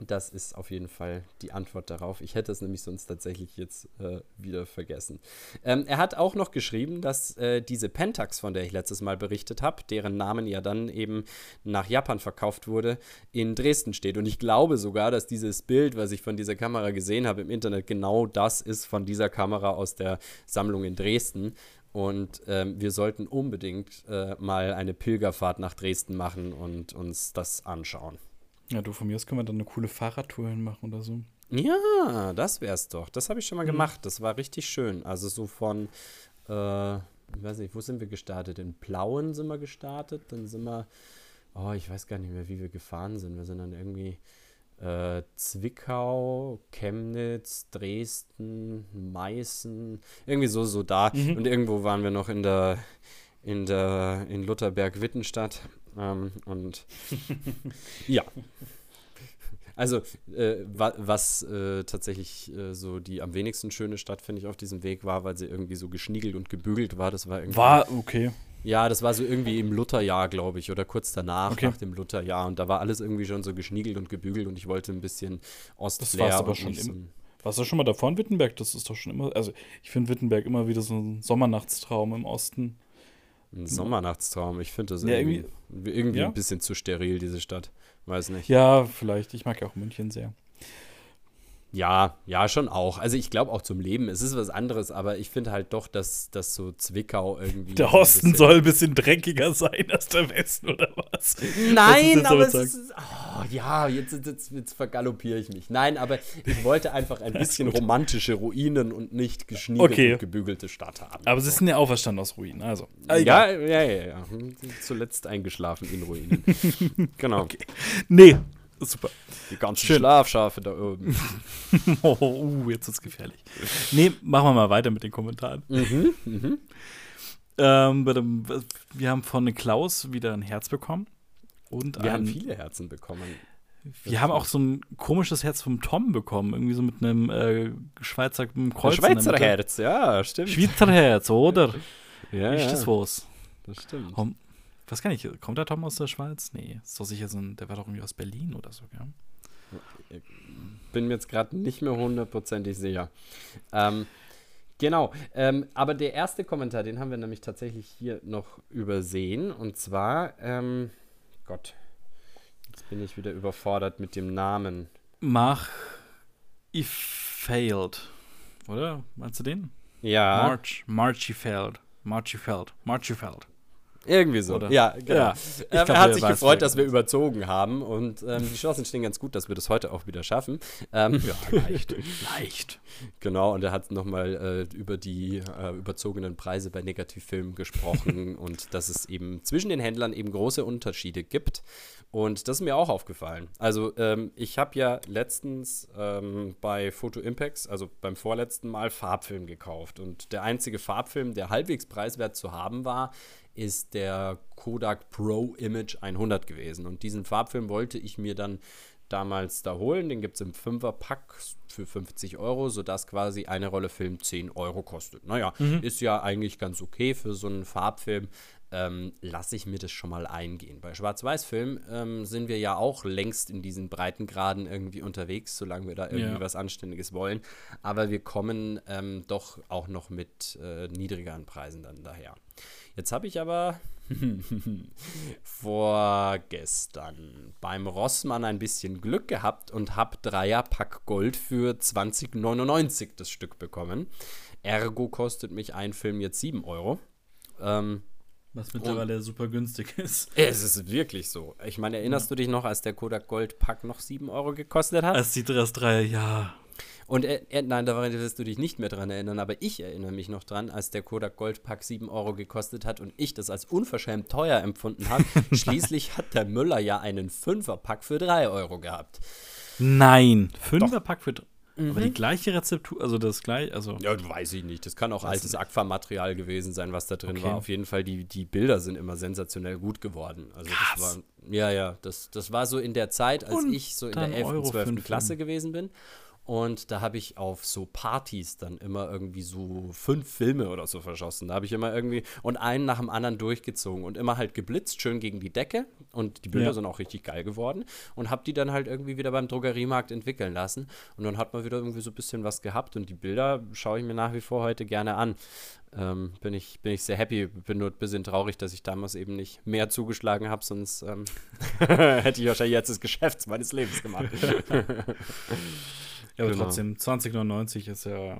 das ist auf jeden Fall die Antwort darauf. Ich hätte es nämlich sonst tatsächlich jetzt äh, wieder vergessen. Ähm, er hat auch noch geschrieben, dass äh, diese Pentax, von der ich letztes Mal berichtet habe, deren Namen ja dann eben nach Japan verkauft wurde, in Dresden steht. Und ich glaube sogar, dass dieses Bild, was ich von dieser Kamera gesehen habe im Internet, genau das ist von dieser Kamera aus der Sammlung in Dresden. Und ähm, wir sollten unbedingt äh, mal eine Pilgerfahrt nach Dresden machen und uns das anschauen. Ja, du, von mir aus können wir dann eine coole Fahrradtour hinmachen oder so. Ja, das wär's doch. Das habe ich schon mal Mhm. gemacht. Das war richtig schön. Also so von, äh, ich weiß nicht, wo sind wir gestartet? In Plauen sind wir gestartet. Dann sind wir, oh, ich weiß gar nicht mehr, wie wir gefahren sind. Wir sind dann irgendwie äh, Zwickau, Chemnitz, Dresden, Meißen, irgendwie so, so da. Mhm. Und irgendwo waren wir noch in der, in der, in Lutherberg-Wittenstadt. Ähm, und <laughs> ja. Also, äh, wa was äh, tatsächlich äh, so die am wenigsten schöne Stadt, finde ich, auf diesem Weg war, weil sie irgendwie so geschniegelt und gebügelt war. Das war irgendwie. War okay. Ja, das war so irgendwie im Lutherjahr, glaube ich, oder kurz danach, Okay. nach dem Lutherjahr. Und da war alles irgendwie schon so geschniegelt und gebügelt und ich wollte ein bisschen Ostflair. war's aber und schon im- Warst du schon mal davor in Wittenberg? Das ist doch schon immer, also ich finde Wittenberg immer wieder so ein Sommernachtstraum im Osten. Ein Sommernachtstraum. Ich finde das Ja, irgendwie, irgendwie ja. ein bisschen zu steril, diese Stadt. Weiß nicht. Ja, vielleicht. Ich mag ja auch München sehr. Ja, ja, schon auch. Also ich glaube auch zum Leben. Es ist was anderes, aber ich finde halt doch, dass, dass so Zwickau irgendwie. Der Osten soll ein bisschen dreckiger sein als der Westen, oder was? Nein, aber es ist. Oh, ja, jetzt, jetzt, jetzt vergaloppiere ich mich. Nein, aber ich wollte einfach ein <laughs> bisschen romantische Ruinen und nicht geschniegelt Okay. und gebügelte Stadt haben. Aber sie sind ja auferstanden aus Ruinen, also. ja, Egal. ja, ja, ja. Hm, Zuletzt eingeschlafen in Ruinen. <laughs> genau. Nee, super. Die ganzen Schön. Schlafschafe da oben. <laughs> Oh, uh, jetzt ist gefährlich. Nee, machen wir mal weiter mit den Kommentaren. mhm, mhm. Ähm, wir haben von Klaus wieder ein Herz bekommen. Und Wir ein, haben viele Herzen bekommen. wir haben auch so ein komisches Herz vom Tom bekommen. Irgendwie so mit einem äh, Schweizer einem Ein Kreuz. in der Schweizer. Herz, ja, stimmt. Schweizer Herz, oder? ja, ist das was? das stimmt. Tom, was kann ich? Kommt der Tom aus der Schweiz? Nee, ist doch sicher so ein, der war doch irgendwie aus Berlin oder so, gell? bin mir jetzt gerade nicht mehr hundertprozentig sicher. Ähm, genau, ähm, aber der erste Kommentar, den haben wir nämlich tatsächlich hier noch übersehen. Und zwar, ähm, Gott, jetzt bin ich wieder überfordert mit dem Namen. Mach If Failed. Oder? Meinst du den? Ja, March, Failed. Marchy Failed. Irgendwie so. Oder? Ja, genau. Ja, Ähm, glaub, er hat sich gefreut, dass wir überzogen haben und ähm, die Chancen stehen ganz gut, dass wir das heute auch wieder schaffen. Ähm, Ja, leicht. <laughs> leicht. Genau, und er hat nochmal äh, über die äh, überzogenen Preise bei Negativfilmen gesprochen <laughs> und dass es eben zwischen den Händlern eben große Unterschiede gibt. Und das ist mir auch aufgefallen. Also ähm, ich habe ja letztens ähm, bei Photo Impacts, also beim vorletzten Mal, Farbfilm gekauft. Und der einzige Farbfilm, der halbwegs preiswert zu haben war, ist der Kodak Pro Image 100 gewesen. Und diesen Farbfilm wollte ich mir dann damals da holen. Den gibt es im Fünferpack für 50 Euro, sodass quasi eine Rolle Film 10 Euro kostet. Naja, ist ja eigentlich ganz okay für so einen Farbfilm. Ähm, lasse ich mir das schon mal eingehen. Bei Schwarz-Weiß-Film ähm, sind wir ja auch längst in diesen Breitengraden irgendwie unterwegs, solange wir da irgendwie Ja. was Anständiges wollen. Aber wir kommen ähm, doch auch noch mit äh, niedrigeren Preisen dann daher. Jetzt habe ich aber <laughs> vorgestern beim Rossmann ein bisschen Glück gehabt und habe Dreierpack Gold für 20,99 das Stück bekommen. Ergo kostet mich ein Film jetzt 7 Euro. Ähm, Was mittlerweile super günstig ist. es ist wirklich so. Ich meine, erinnerst du dich noch, als der Kodak Gold Pack noch 7 Euro gekostet hat? Als die das drei, ja. Und äh, äh, nein, daran wirst du dich nicht mehr dran erinnern, aber ich erinnere mich noch dran, als der Kodak Gold Pack 7 Euro gekostet hat und ich das als unverschämt teuer empfunden habe. <laughs> Schließlich hat der Müller ja einen Fünferpack für 3 Euro gehabt. Nein. Fünferpack für. Dr- Aber die gleiche Rezeptur, also das gleiche, also. Ja, weiß ich nicht. Das kann auch altes Aquamaterial gewesen sein, was da drin Okay. war. Auf jeden Fall, die, die Bilder sind immer sensationell gut geworden. Also das Krass. war, ja, ja, das, das war so in der Zeit, als Und ich so in der 11., Euro 12. fünf Klasse gewesen bin. Und da habe ich auf so Partys dann immer irgendwie so fünf Filme oder so verschossen. Da habe ich immer irgendwie und einen nach dem anderen durchgezogen und immer halt geblitzt, schön gegen die Decke. Und die Bilder Ja. sind auch richtig geil geworden. Und habe die dann halt irgendwie wieder beim Drogeriemarkt entwickeln lassen. Und dann hat man wieder irgendwie so ein bisschen was gehabt. Und die Bilder schaue ich mir nach wie vor heute gerne an. Ähm, bin, ich, bin ich sehr happy. Bin nur ein bisschen traurig, dass ich damals eben nicht mehr zugeschlagen habe, sonst ähm, <laughs> hätte ich wahrscheinlich jetzt das Geschäft meines Lebens gemacht. <laughs> Ja, aber Genau. trotzdem, 2099 ist ja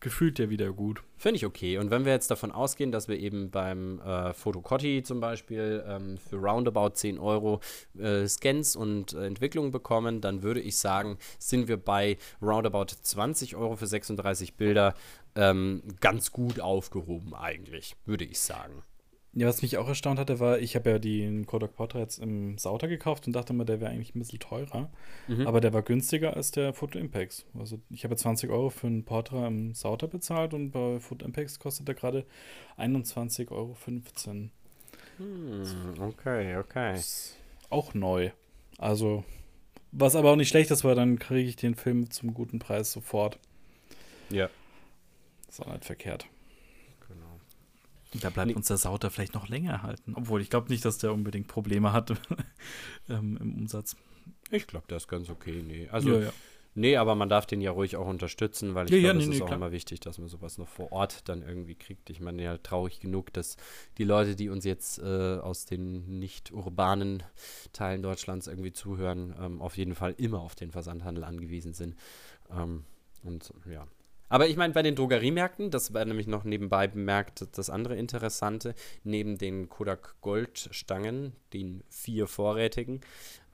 gefühlt ja wieder gut. Finde ich okay. Und wenn wir jetzt davon ausgehen, dass wir eben beim äh, Fotocotti zum Beispiel ähm, für roundabout 10 Euro äh, Scans und äh, Entwicklung bekommen, dann würde ich sagen, sind wir bei roundabout 20 Euro für 36 Bilder ähm, ganz gut aufgehoben eigentlich, würde ich sagen. Ja, was mich auch erstaunt hatte, war, ich habe ja den Kodak Portraits im Sauter gekauft und dachte immer, der wäre eigentlich ein bisschen teurer. Mhm. Aber der war günstiger als der Photo Impacts. Also ich habe 20 Euro für einen Portrait im Sauter bezahlt und bei Photo Impacts kostet der gerade 21,15 Euro. Hm, okay, okay. Ist auch neu. Also, was aber auch nicht schlecht ist, weil dann kriege ich den Film zum guten Preis sofort. Ja, Ist auch nicht verkehrt. Da bleibt Nee. uns der Sauter vielleicht noch länger erhalten. Obwohl, ich glaube nicht, dass der unbedingt Probleme hat <laughs> ähm, im Umsatz. Ich glaube, das ist ganz okay. Nee. Also ja, ja. Nee, aber man darf den ja ruhig auch unterstützen, weil ich Ja, glaube, es nee, ist auch klar. immer wichtig, dass man sowas noch vor Ort dann irgendwie kriegt. Ich meine, ja, traurig genug, dass die Leute, die uns jetzt äh, aus den nicht urbanen Teilen Deutschlands irgendwie zuhören, ähm, auf jeden Fall immer auf den Versandhandel angewiesen sind. Ähm, und ja. Aber ich meine, bei den Drogeriemärkten, das war nämlich noch nebenbei bemerkt, das andere Interessante, neben den Kodak Goldstangen, den vier vorrätigen,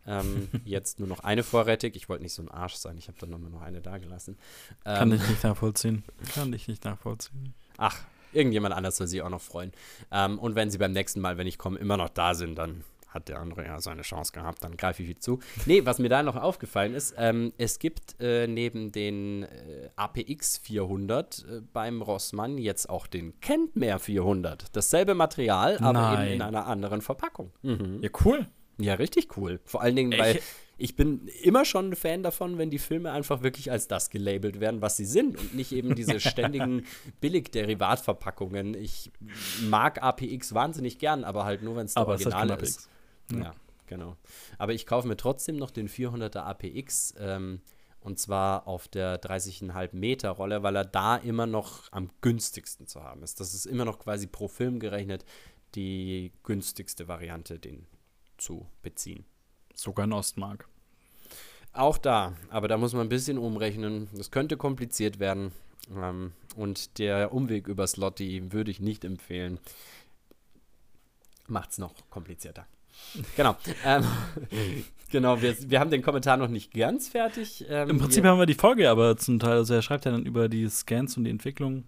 ähm, <laughs> jetzt nur noch eine vorrätig. Ich wollte nicht so ein Arsch sein, ich habe dann nochmal noch eine da gelassen. Kann Ähm, ich nicht nachvollziehen. Kann ich nicht nachvollziehen. Ach, irgendjemand anders soll sich auch noch freuen. Ähm, und wenn sie beim nächsten Mal, wenn ich komme, immer noch da sind, dann hat der andere ja seine Chance gehabt, dann greife ich wieder zu. Nee, was mir da noch aufgefallen ist, ähm, es gibt äh, neben den äh, APX 400 äh, beim Rossmann jetzt auch den Kentmer 400. Dasselbe Material, aber eben in einer anderen Verpackung. Mhm. Ja, cool. Ja, richtig cool. Vor allen Dingen, weil Ich- ich bin immer schon ein Fan davon, wenn die Filme einfach wirklich als das gelabelt werden, was sie sind und nicht eben diese <laughs> ständigen Billigderivatverpackungen. Ich mag APX wahnsinnig gern, aber halt nur, wenn es der kein ist. Ja. Ja. genau. Aber ich kaufe mir trotzdem noch den 400er APX ähm, und zwar auf der 30,5 Meter Rolle, weil er da immer noch am günstigsten zu haben ist. Das ist immer noch quasi pro Film gerechnet die günstigste Variante, den zu beziehen. Sogar in Ostmark. Auch da, aber da muss man ein bisschen umrechnen. Das könnte kompliziert werden. Ähm, und der Umweg über Slotty würde ich nicht empfehlen. Macht's noch komplizierter. Genau. ähm, <laughs> genau, wir, wir haben den Kommentar noch nicht ganz fertig. Ähm, Im Prinzip wir, haben wir die Folge aber zum Teil, also er schreibt ja dann über die Scans und die Entwicklung,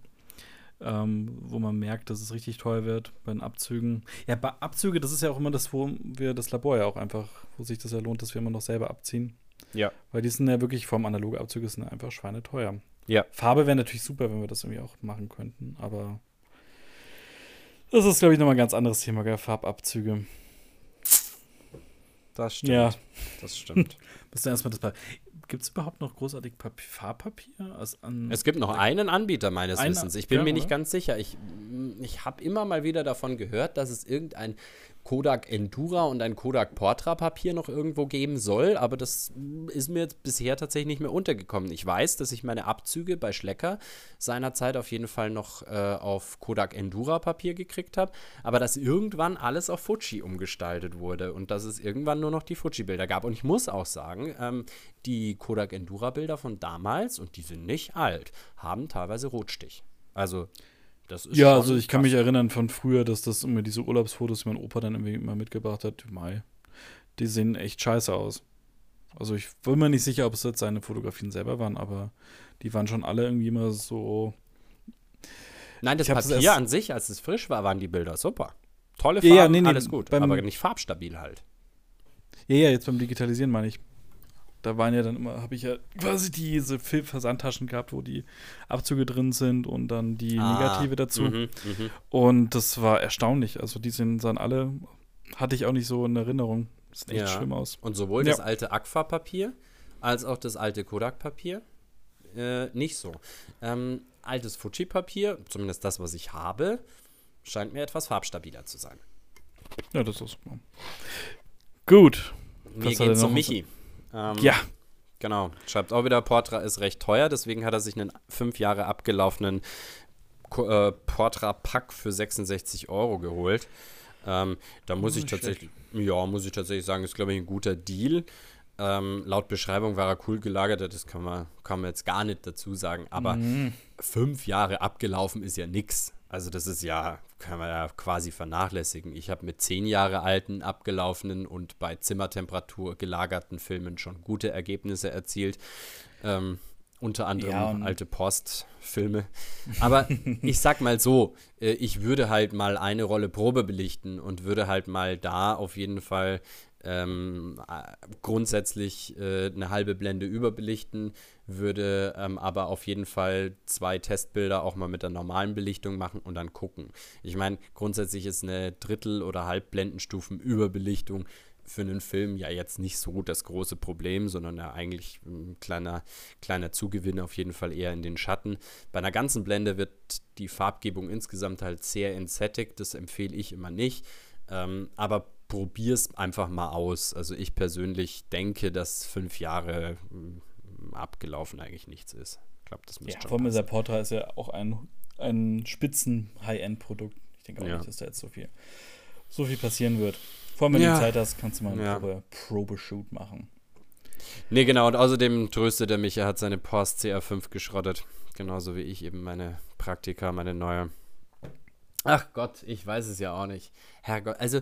ähm, wo man merkt, dass es richtig teuer wird bei den Abzügen. Ja, bei Abzüge, das ist ja auch immer das, wo wir das Labor ja auch einfach, wo sich das ja lohnt, dass wir immer noch selber abziehen. Ja. Weil die sind ja wirklich vom analoge Abzüge sind einfach schweineteuer. Ja. Farbe wäre natürlich super, wenn wir das irgendwie auch machen könnten, aber das ist, glaube ich, nochmal ein ganz anderes Thema, gell? Farbabzüge. Das stimmt. Ja. Das stimmt. <laughs> Müssen wir erstmal das Pa- Gibt es überhaupt noch großartig Papier, Farbpapier? Also an Es gibt noch einen Anbieter meines Wissens. Ich bin ja, mir nicht ganz sicher. Ich, ich habe immer mal wieder davon gehört, dass es irgendein Kodak Endura und ein Kodak Portra Papier noch irgendwo geben soll, aber das ist mir bisher tatsächlich nicht mehr untergekommen. Ich weiß, dass ich meine Abzüge bei Schlecker seinerzeit auf jeden Fall noch äh, auf Kodak Endura Papier gekriegt habe, aber dass irgendwann alles auf Fuji umgestaltet wurde und dass es irgendwann nur noch die Fuji-Bilder gab. Und ich muss auch sagen, ähm, die Kodak Endura-Bilder von damals, und die sind nicht alt, haben teilweise Rotstich. Also, das ist Ja, also ich kann mich erinnern von früher, dass das immer diese Urlaubsfotos, die mein Opa dann irgendwie immer mitgebracht hat, Mai, die sehen echt scheiße aus. Also ich bin mir nicht sicher, ob es jetzt seine Fotografien selber waren, aber die waren schon alle irgendwie immer so. Nein, das Papier an sich, als es frisch war, waren die Bilder super. Tolle Ja, Farben, ja, nee, nee, alles gut, aber nicht farbstabil halt. Ja, ja, jetzt beim Digitalisieren meine ich. Da waren ja dann immer, habe ich ja quasi diese Film-Versandtaschen gehabt, wo die Abzüge drin sind und dann die Negative dazu. Mhm, mhm. Und das war erstaunlich. Also die sind, sahen alle, hatte ich auch nicht so in Erinnerung. Das sieht echt Ja. schlimm aus. Und sowohl Ja. das alte Agfa-Papier als auch das alte Kodak-Papier äh, nicht so. Ähm, altes Fuji-Papier, zumindest das, was ich habe, scheint mir etwas farbstabiler zu sein. Ja, das ist super. Gut. Wir gehen zu noch? Michi. Ähm, Ja. Genau. Schreibt auch wieder, Portra ist recht teuer, deswegen hat er sich einen fünf Jahre abgelaufenen äh, Portra-Pack für 66 Euro geholt. Ähm, da muss ich tatsächlich, ja, muss ich tatsächlich sagen, ist, glaube ich, ein guter Deal. Ähm, laut Beschreibung war er cool gelagert, das kann man, kann man jetzt gar nicht dazu sagen, aber Mhm. fünf Jahre abgelaufen ist ja nix. Also das ist ja, kann man ja quasi vernachlässigen. Ich habe mit zehn Jahre alten abgelaufenen und bei Zimmertemperatur gelagerten Filmen schon gute Ergebnisse erzielt. Ähm, unter anderem Ja, alte Postfilme. Aber <laughs> ich sag mal so, äh, ich würde halt mal eine Rolle Probe belichten und würde halt mal da auf jeden Fall ähm, äh, grundsätzlich äh, eine halbe Blende überbelichten, würde ähm, aber auf jeden Fall zwei Testbilder auch mal mit der normalen Belichtung machen und dann gucken. Ich meine, grundsätzlich ist eine Drittel- oder Halbblendenstufen Überbelichtung für einen Film ja jetzt nicht so das große Problem, sondern ja eigentlich ein kleiner, kleiner Zugewinn auf jeden Fall eher in den Schatten. Bei einer ganzen Blende wird die Farbgebung insgesamt halt sehr entsättigt, das empfehle ich immer nicht. Ähm, aber probier's einfach mal aus. Also ich persönlich denke, dass fünf Jahre mm, abgelaufen eigentlich nichts ist. Ich glaube, das müsste ja, schon. Dieser Portra ist ja auch ein, ein spitzen High-End-Produkt. Ich denke auch ja. nicht, dass da jetzt so viel, so viel passieren wird. Vor allem, wenn ja. du Zeit hast, kannst du mal einen ja. Probe, Probeshoot machen. Nee, genau. Und außerdem tröstet er mich, er hat seine Porsche CR5 geschrottet. Genauso wie ich eben meine Praktika, meine neue. Ach Gott, ich weiß es ja auch nicht. Herrgott, also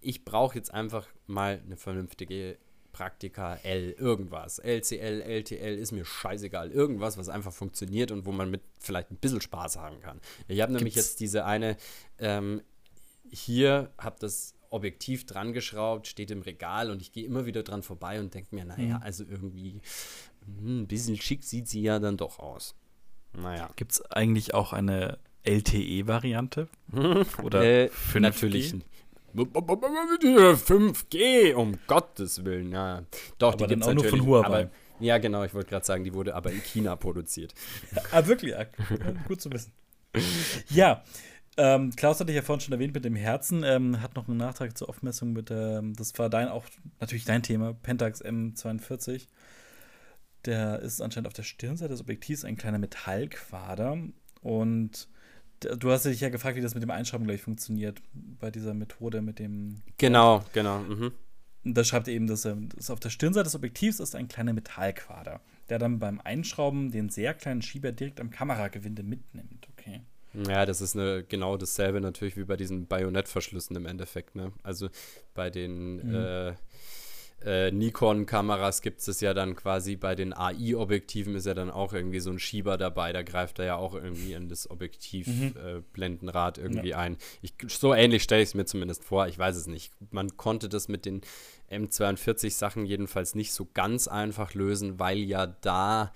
ich brauche jetzt einfach mal eine vernünftige Praktika L, irgendwas. LCL, LTL, ist mir scheißegal. Irgendwas, was einfach funktioniert und wo man mit vielleicht ein bisschen Spaß haben kann. Ich habe nämlich jetzt diese eine, ähm, hier habe das Objektiv dran geschraubt, steht im Regal und ich gehe immer wieder dran vorbei und denke mir, naja, mhm. also irgendwie hm, ein bisschen schick sieht sie ja dann doch aus. Naja. Gibt es eigentlich auch eine LTE-Variante? <laughs> Oder äh, natürlich 5G, um Gottes Willen, ja. Doch, aber die gibt es natürlich. Nur von Huawei. Aber, ja, genau, ich wollte gerade sagen, die wurde aber in China produziert. <laughs> ah, wirklich? Ah, gut zu wissen. Ja, ähm, Klaus hatte ich ja vorhin schon erwähnt mit dem Herzen, ähm, hat noch einen Nachtrag zur Aufmessung mit, ähm, das war dein auch natürlich dein Thema, Pentax M42. Der ist anscheinend auf der Stirnseite des Objektivs ein kleiner Metallquader und Du hast dich ja gefragt, wie das mit dem Einschrauben gleich funktioniert, bei dieser Methode mit dem. Genau, genau. Mhm. Da schreibt er eben, dass, dass auf der Stirnseite des Objektivs ist ein kleiner Metallquader, der dann beim Einschrauben den sehr kleinen Schieber direkt am Kameragewinde mitnimmt. Okay. Ja, das ist eine, genau dasselbe natürlich wie bei diesen Bajonettverschlüssen im Endeffekt. Ne? Also bei den mhm. äh, äh, Nikon-Kameras gibt es ja dann quasi bei den AI-Objektiven ist ja dann auch irgendwie so ein Schieber dabei, da greift er ja auch irgendwie in das Objektiv-Blendenrad mhm. äh, irgendwie ja. ein. Ich, so ähnlich stelle ich es mir zumindest vor, ich weiß es nicht. Man konnte das mit den M42-Sachen jedenfalls nicht so ganz einfach lösen, weil ja da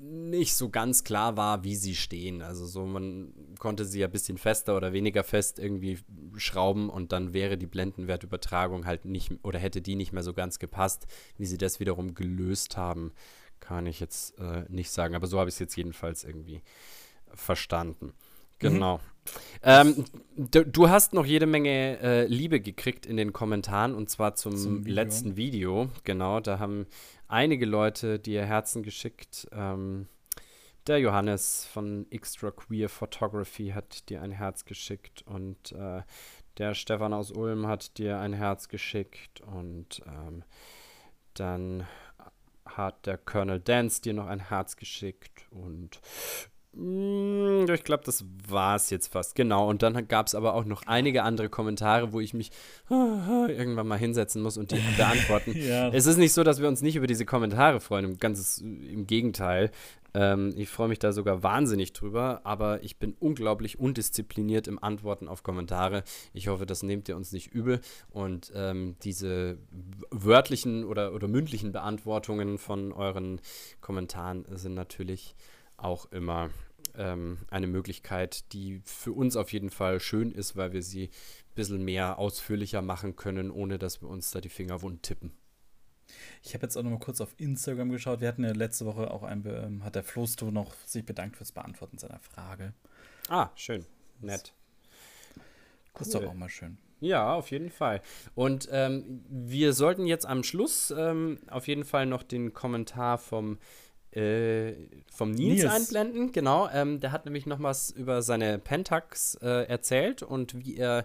nicht so ganz klar war, wie sie stehen. Also so, man konnte sie ja ein bisschen fester oder weniger fest irgendwie schrauben und dann wäre die Blendenwertübertragung halt nicht oder hätte die nicht mehr so ganz gepasst. Wie sie das wiederum gelöst haben, kann ich jetzt äh, nicht sagen. Aber so habe ich es jetzt jedenfalls irgendwie verstanden. Genau. Mhm. Ähm, du, du, hast noch jede Menge äh, Liebe gekriegt in den Kommentaren und zwar zum, zum Video. letzten Video. Genau, da haben einige Leute dir Herzen geschickt. Ähm, der Johannes von Extra Queer Photography hat dir ein Herz geschickt und äh, der Stefan aus Ulm hat dir ein Herz geschickt und ähm, dann hat der Colonel Dance dir noch ein Herz geschickt und ich glaube, das war es jetzt fast. Genau. Und dann gab es aber auch noch einige andere Kommentare, wo ich mich <laughs> irgendwann mal hinsetzen muss und die <laughs> beantworten. ja. Es ist nicht so, dass wir uns nicht über diese Kommentare freuen. Ganz im Gegenteil. Ähm, ich freue mich da sogar wahnsinnig drüber, aber ich bin unglaublich undiszipliniert im Antworten auf Kommentare. Ich hoffe, das nehmt ihr uns nicht übel. Und ähm, diese wörtlichen oder, oder mündlichen Beantwortungen von euren Kommentaren sind natürlich auch immer ähm, eine Möglichkeit, die für uns auf jeden Fall schön ist, weil wir sie ein bisschen mehr ausführlicher machen können, ohne dass wir uns da die Finger wund tippen. Ich habe jetzt auch noch mal kurz auf Instagram geschaut. Wir hatten ja letzte Woche auch ein, ähm, hat der Flosto noch sich bedankt fürs Beantworten seiner Frage. Ah, schön. Nett. Das ist doch auch mal schön. Ja, auf jeden Fall. Und ähm, wir sollten jetzt am Schluss ähm, auf jeden Fall noch den Kommentar vom äh, vom Nils, Nils, einblenden. Genau, ähm, der hat nämlich noch was über seine Pentax äh, erzählt und wie er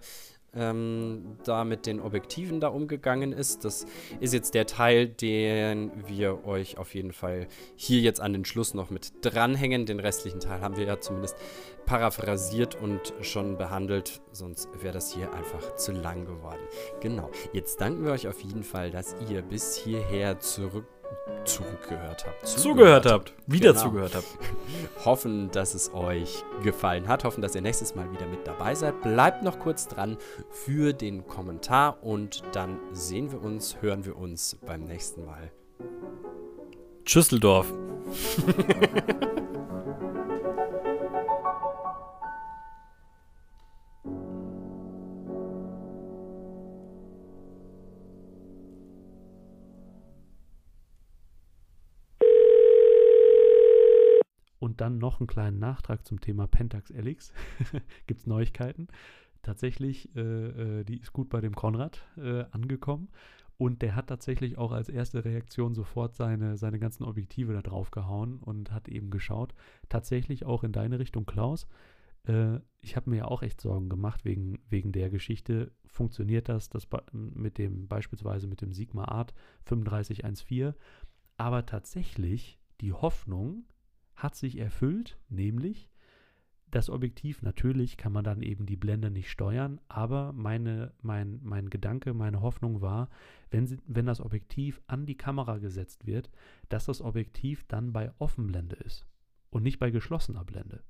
ähm, da mit den Objektiven da umgegangen ist. Das ist jetzt der Teil, den wir euch auf jeden Fall hier jetzt an den Schluss noch mit dranhängen. Den restlichen Teil haben wir ja zumindest paraphrasiert und schon behandelt, sonst wäre das hier einfach zu lang geworden. Genau, jetzt danken wir euch auf jeden Fall, dass ihr bis hierher zurück zurückgehört habt. Zugehört, zugehört habt. Wieder genau. zugehört habt. hoffen, dass es euch gefallen hat. Hoffen, dass ihr nächstes Mal wieder mit dabei seid. Bleibt noch kurz dran für den Kommentar und dann sehen wir uns, hören wir uns beim nächsten Mal. Schüsseldorf. <laughs> Und dann noch einen kleinen Nachtrag zum Thema Pentax LX. <laughs> Gibt es Neuigkeiten? Tatsächlich, äh, äh, die ist gut bei dem Konrad äh, angekommen. Und der hat tatsächlich auch als erste Reaktion sofort seine, seine ganzen Objektive da drauf gehauen und hat eben geschaut. Tatsächlich auch in deine Richtung, Klaus. Äh, ich habe mir ja auch echt Sorgen gemacht wegen, wegen der Geschichte. Funktioniert das, das mit dem, beispielsweise mit dem Sigma Art 3514? Aber tatsächlich, die Hoffnung hat sich erfüllt, nämlich das Objektiv, natürlich kann man dann eben die Blende nicht steuern, aber meine, mein, mein Gedanke, meine Hoffnung war, wenn, sie, wenn das Objektiv an die Kamera gesetzt wird, dass das Objektiv dann bei Offenblende ist und nicht bei geschlossener Blende.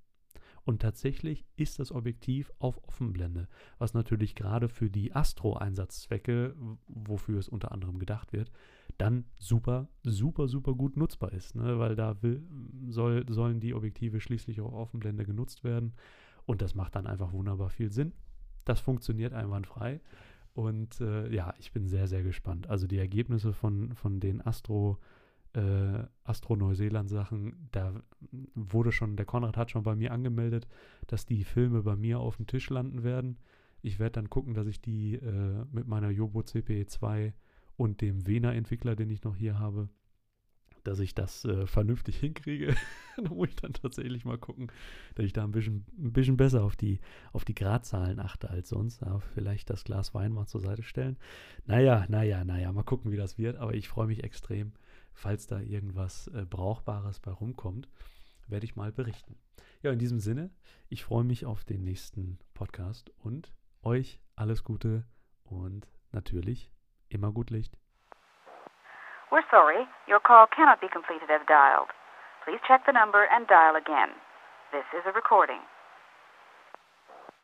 Und tatsächlich ist das Objektiv auf Offenblende, was natürlich gerade für die Astro-Einsatzzwecke, wofür es unter anderem gedacht wird, dann super, super, super gut nutzbar ist. Ne? Weil da will, soll, sollen die Objektive schließlich auf Offenblende genutzt werden. Und das macht dann einfach wunderbar viel Sinn. Das funktioniert einwandfrei. Und äh, ja, ich bin sehr, sehr gespannt. Also die Ergebnisse von, von den Astro- äh, Astro-Neuseeland-Sachen, da wurde schon, der Konrad hat schon bei mir angemeldet, dass die Filme bei mir auf dem Tisch landen werden. Ich werde dann gucken, dass ich die äh, mit meiner Jobo CPE 2 und dem Vena-Entwickler, den ich noch hier habe, dass ich das äh, vernünftig hinkriege. <laughs> da muss ich dann tatsächlich mal gucken, dass ich da ein bisschen, ein bisschen besser auf die, auf die Gradzahlen achte als sonst. Ja, vielleicht das Glas Wein mal zur Seite stellen. Naja, naja, naja, mal gucken, wie das wird. Aber ich freue mich extrem falls da irgendwas äh, Brauchbares bei rumkommt, werde ich mal berichten. Ja, in diesem Sinne, ich freue mich auf den nächsten Podcast und euch alles Gute und natürlich immer gut Licht. We're sorry, your call cannot be completed as dialed. Please check the number and dial again. This is a recording.